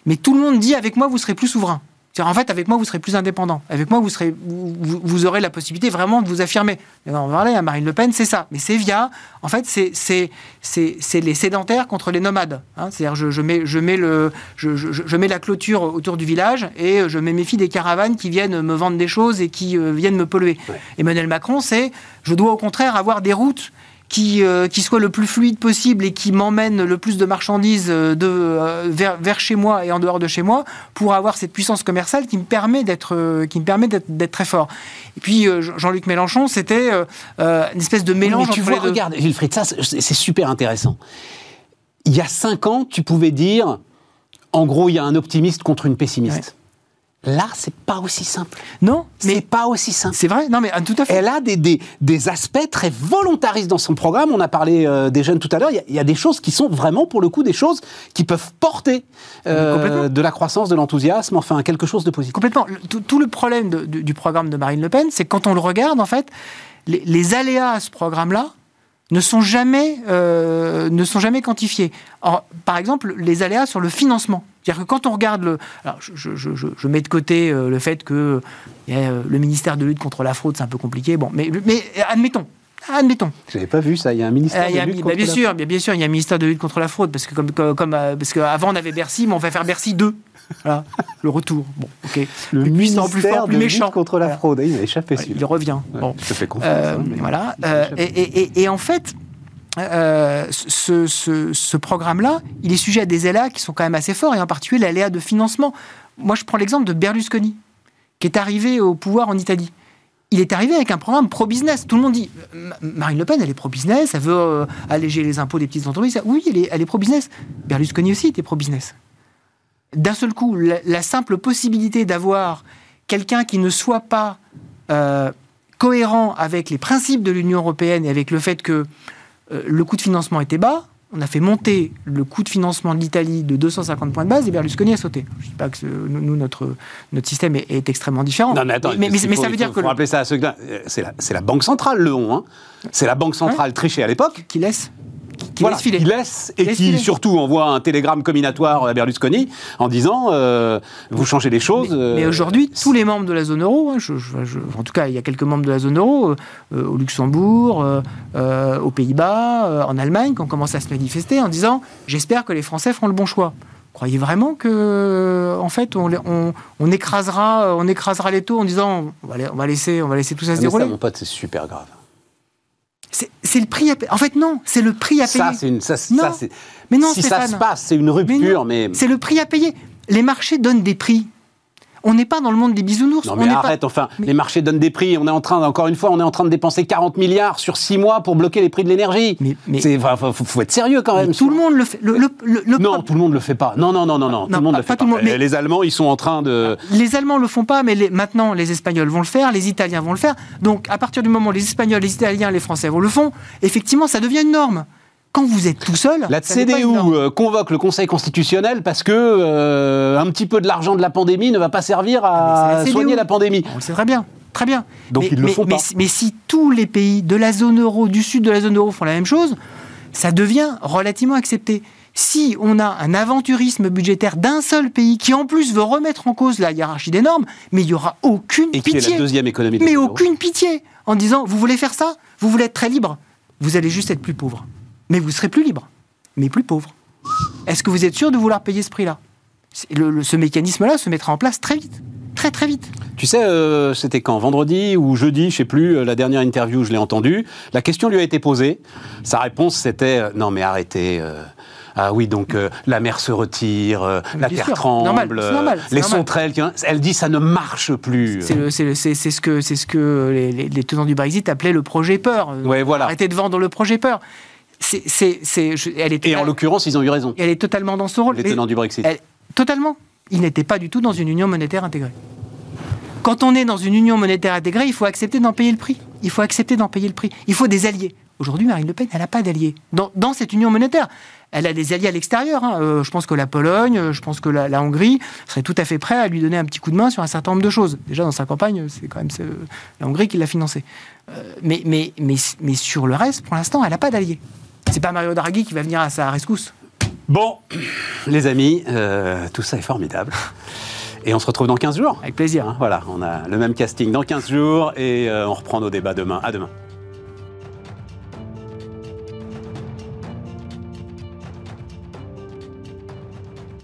D: Mais tout le monde dit avec moi, vous serez plus souverain. C'est-à-dire, en fait, avec moi, vous serez plus indépendant. Avec moi, vous, serez, vous, aurez la possibilité vraiment de vous affirmer. Et on va parler à Marine Le Pen, c'est ça. Mais c'est via, en fait, c'est- c'est c'est- c'est les sédentaires contre les nomades. hein. C'est-à-dire, je, je mets, je, mets le, je, je- je mets la clôture autour du village et je me méfie des caravanes qui viennent me vendre des choses et qui euh, viennent me polluer.
A: Ouais.
D: Emmanuel Macron, c'est je dois au contraire avoir des routes qui, euh, qui soient le plus fluide possible et qui m'emmènent le plus de marchandises euh, de, euh, vers, vers chez moi et en dehors de chez moi pour avoir cette puissance commerciale qui me permet d'être euh, qui me permet d'être très fort. Et puis Jean-Luc Mélenchon, c'était une espèce de
A: Oui,
D: mélange
A: mais tu vois, regarde, Wilfried, ça, c'est c'est super intéressant. Il y a cinq ans, tu pouvais dire, en gros, il y a un optimiste contre une pessimiste. Là, c'est pas aussi simple.
D: Non,
A: C'est
D: mais
A: pas aussi simple.
D: c'est vrai. Non, mais tout à fait.
A: Elle a des, des, des aspects très volontaristes dans son programme. On a parlé euh, des jeunes tout à l'heure. Il y a- il y, a des choses qui sont vraiment, pour le coup, des choses qui peuvent porter euh, de la croissance, de l'enthousiasme, enfin quelque chose de positif.
D: Complètement. Le- tout, tout le problème de- du, du programme de Marine Le Pen, c'est quand on le regarde, en fait, les, les aléas à ce programme-là ne sont jamais, euh, ne sont jamais quantifiés. Or, par exemple, les aléas sur le financement. C'est-à-dire que quand on regarde le. Alors, je, je- je- mets de côté euh, le fait que euh, le ministère de lutte contre la fraude, c'est un peu compliqué. Bon, mais, mais admettons. Admettons.
A: Je n'avais pas vu ça. Il y a un ministère
D: Euh,
A: de
D: a-
A: lutte
D: bah,
A: contre
D: bien
A: la-
D: sûr, bien, bien sûr, il y a un ministère de lutte contre la fraude parce que comme, comme, parce qu'avant on avait Bercy, mais on va faire Bercy 2. Voilà, le retour. Bon, ok.
A: Le
D: plus puissant,
A: ministère
D: plus fort, plus
A: de
D: méchant.
A: lutte contre la
D: Voilà.
A: fraude. Ah, Il a échappé
D: Ouais,
A: celui-là.
D: il revient.
A: Ouais,
D: Bon.
A: Je te fais confiance.
D: Euh,
A: hein, mais-
D: voilà. Euh, et- et- et en fait, euh, ce, programme-là, il est sujet à des aléas qui sont quand même assez forts, et en particulier l'aléa de financement. Moi, je prends l'exemple de Berlusconi, qui est arrivé au pouvoir en Italie. Il est arrivé avec un programme pro-business. Tout le monde dit euh, Ma- Marine Le Pen, elle est pro-business, elle veut euh, alléger les impôts des petites entreprises. Oui, elle est, pro-business. Berlusconi aussi était pro-business. D'un seul coup, la, simple possibilité d'avoir quelqu'un qui ne soit pas cohérent avec les principes de l'Union européenne et avec le fait que le coût de financement était bas, on a fait monter le coût de financement de l'Italie de 250 points de base et Berlusconi a sauté. Je ne dis pas que ce- nous, notre, notre système est, est extrêmement différent.
A: Non, mais attends,
D: mais,
A: faut-
D: ça veut dire
A: faut-
D: que
A: rappeler ça à ceux là c'est la, c'est la Banque centrale, le on. Hein. C'est la Banque centrale trichée à l'époque.
D: qui laisse, qui,
A: Voilà,
D: laisse filer.
A: qui laisse et
D: Laisse
A: qui
D: filer.
A: surtout envoie un télégramme comminatoire à Berlusconi en disant euh, vous changez les choses.
D: Mais,
A: euh,
D: mais aujourd'hui, tous les membres de la zone euro, hein, je- je- je- en tout cas, il y a quelques membres de la zone euro, euh, au Luxembourg, aux Pays-Bas, en Allemagne, qui ont commencé à se manifester en disant J'espère que les Français feront le bon choix. Croyez vraiment que, en fait, on, les- on- on écrasera, on écrasera les taux en disant on va, on va laisser, on va laisser tout ça
A: Ah,
D: se
A: mais ça,
D: dérouler?
A: mon pote, c'est super grave.
D: C'est le prix à payer. En fait, non, c'est le prix à payer.
A: Ça, c'est une. Ça,
D: Non.
A: ça,
D: Mais non,
A: si ça se passe, c'est une
D: Mais
A: rupture,
D: non,
A: mais.
D: C'est le prix à payer. Les marchés donnent des prix. On n'est pas dans le monde des bisounours.
A: Non
D: on
A: mais
D: pas-
A: arrête, enfin,
D: Mais-
A: les marchés donnent des prix. On est en train, encore une fois, on est en train de dépenser 40 milliards sur 6 mois pour bloquer les prix de l'énergie.
D: Mais- mais-
A: C'est, enfin, faut, être sérieux quand même.
D: tout le monde le fait. Le, le- le- le
A: Non, tout le monde le fait pas. Non, non, non, non, non. tout le monde
D: pas-
A: le fait pas.
D: mais-
A: Les Allemands, ils sont en train de.
D: Les Allemands le font pas, mais les- maintenant les Espagnols vont le faire, les Italiens vont le faire. Donc à partir du moment où les Espagnols, les Italiens, les Français vont le font, effectivement, ça devient une norme. Quand vous êtes tout seul,
A: La CDU euh, convoque le Conseil constitutionnel parce que euh, un petit peu de l'argent de la pandémie ne va pas servir
D: Ah,
A: à
D: la CDU.
A: soigner la pandémie.
D: On le sait très bien, très bien.
A: Donc
D: mais,
A: ils le
D: mais-
A: font
D: mais-
A: pas.
D: mais si tous les pays de la zone euro, du sud de la zone euro font la même chose, ça devient relativement accepté. Si on a un aventurisme budgétaire d'un seul pays qui en plus veut remettre en cause la hiérarchie des normes, mais il n'y aura aucune
A: Et qui est
D: pitié.
A: la deuxième économie de la
D: Mais aucune pitié en disant vous voulez faire ça? Vous voulez être très libre? Vous allez juste être plus pauvre. Mais vous serez plus libre, mais plus pauvre. Est-ce que vous êtes sûr de vouloir payer ce prix-là? Le- le- Ce mécanisme-là se mettra en place très vite. Très très vite.
A: Tu sais, euh, c'était quand? Vendredi ou jeudi, je sais plus, euh, la dernière interview, je l'ai entendue. La question lui a été posée. Sa réponse, c'était euh, Non, mais arrêtez. euh, ah oui, donc la mer se retire, la terre
D: sûr,
A: tremble,
D: normal, c'est normal,
A: les
D: normal.
A: sauterelles. qui- Elle dit ça ne marche plus.
D: C'est ce que, ce que les, les- les tenants du Brexit appelaient le projet peur.
A: Ouais, voilà.
D: Arrêtez de vendre le projet peur. Je- elle, est
A: Et en l'occurrence, ils ont eu raison,
D: elle est totalement dans ce rôle.
A: les tenants du Brexit.
D: Elle- totalement. Il n'était pas du tout dans une union monétaire intégrée. Quand on est dans une union monétaire intégrée, il faut accepter d'en payer le prix. Il faut accepter d'en payer le prix. Il faut des alliés. Aujourd'hui, Marine Le Pen, elle n'a pas d'alliés dans, dans cette union monétaire. Elle a des alliés à l'extérieur. hein. Euh, je pense que la Pologne, euh, je pense que la, la Hongrie serait tout à fait prêt à lui donner un petit coup de main sur un certain nombre de choses. Déjà, dans sa campagne, c'est quand même euh, la Hongrie qui l'a financé. Euh, mais, mais, mais, mais sur le reste, pour l'instant, elle n'a pas d'alliés. C'est pas Mario Draghi qui va venir à sa rescousse.
A: Bon, les amis, euh, tout ça est formidable. Et on se retrouve dans 15 jours.
D: Avec plaisir.
A: Hein, voilà, on a le même casting dans 15 jours et euh, on reprend nos débats demain. À demain.